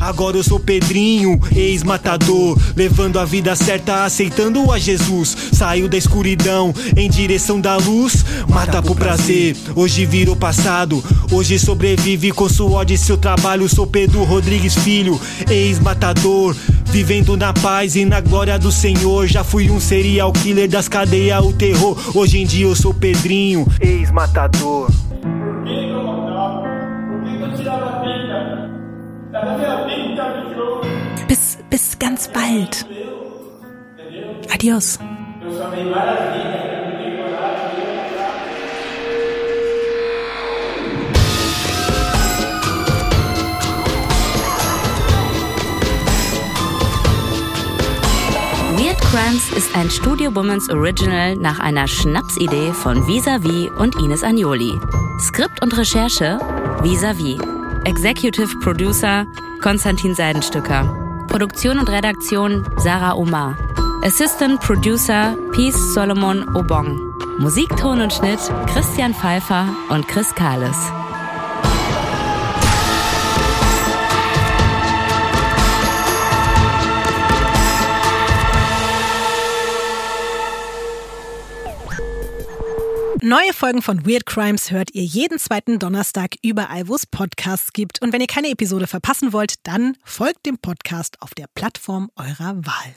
S5: Agora eu sou Pedrinho, ex-matador, levando a vida certa, aceitando a Jesus. Saiu da escuridão em direção da luz, mata por prazer. Hoje virou passado, hoje sobrevive com suor de seu trabalho. Sou Pedro Rodrigues Filho, ex-matador, vivendo na paz e na glória do Senhor. Já fui um serial killer das cadeias, o terror. Hoje em dia eu sou Pedrinho, ex-matador.
S1: Bis, bis ganz bald. Adios.
S2: Weird Crimes ist ein Studio Womans Original nach einer Schnapsidee von Visavi und Ines Agnoli. Skript und Recherche Visavi. Executive Producer Konstantin Seidenstücker. Produktion und Redaktion Sarah Omar. Assistant Producer Peace Solomon Obong. Musikton und Schnitt Christian Pfeiffer und Chris Kahles.
S1: Neue Folgen von Weird Crimes hört ihr jeden zweiten Donnerstag überall, wo es Podcasts gibt. Und wenn ihr keine Episode verpassen wollt, dann folgt dem Podcast auf der Plattform eurer Wahl.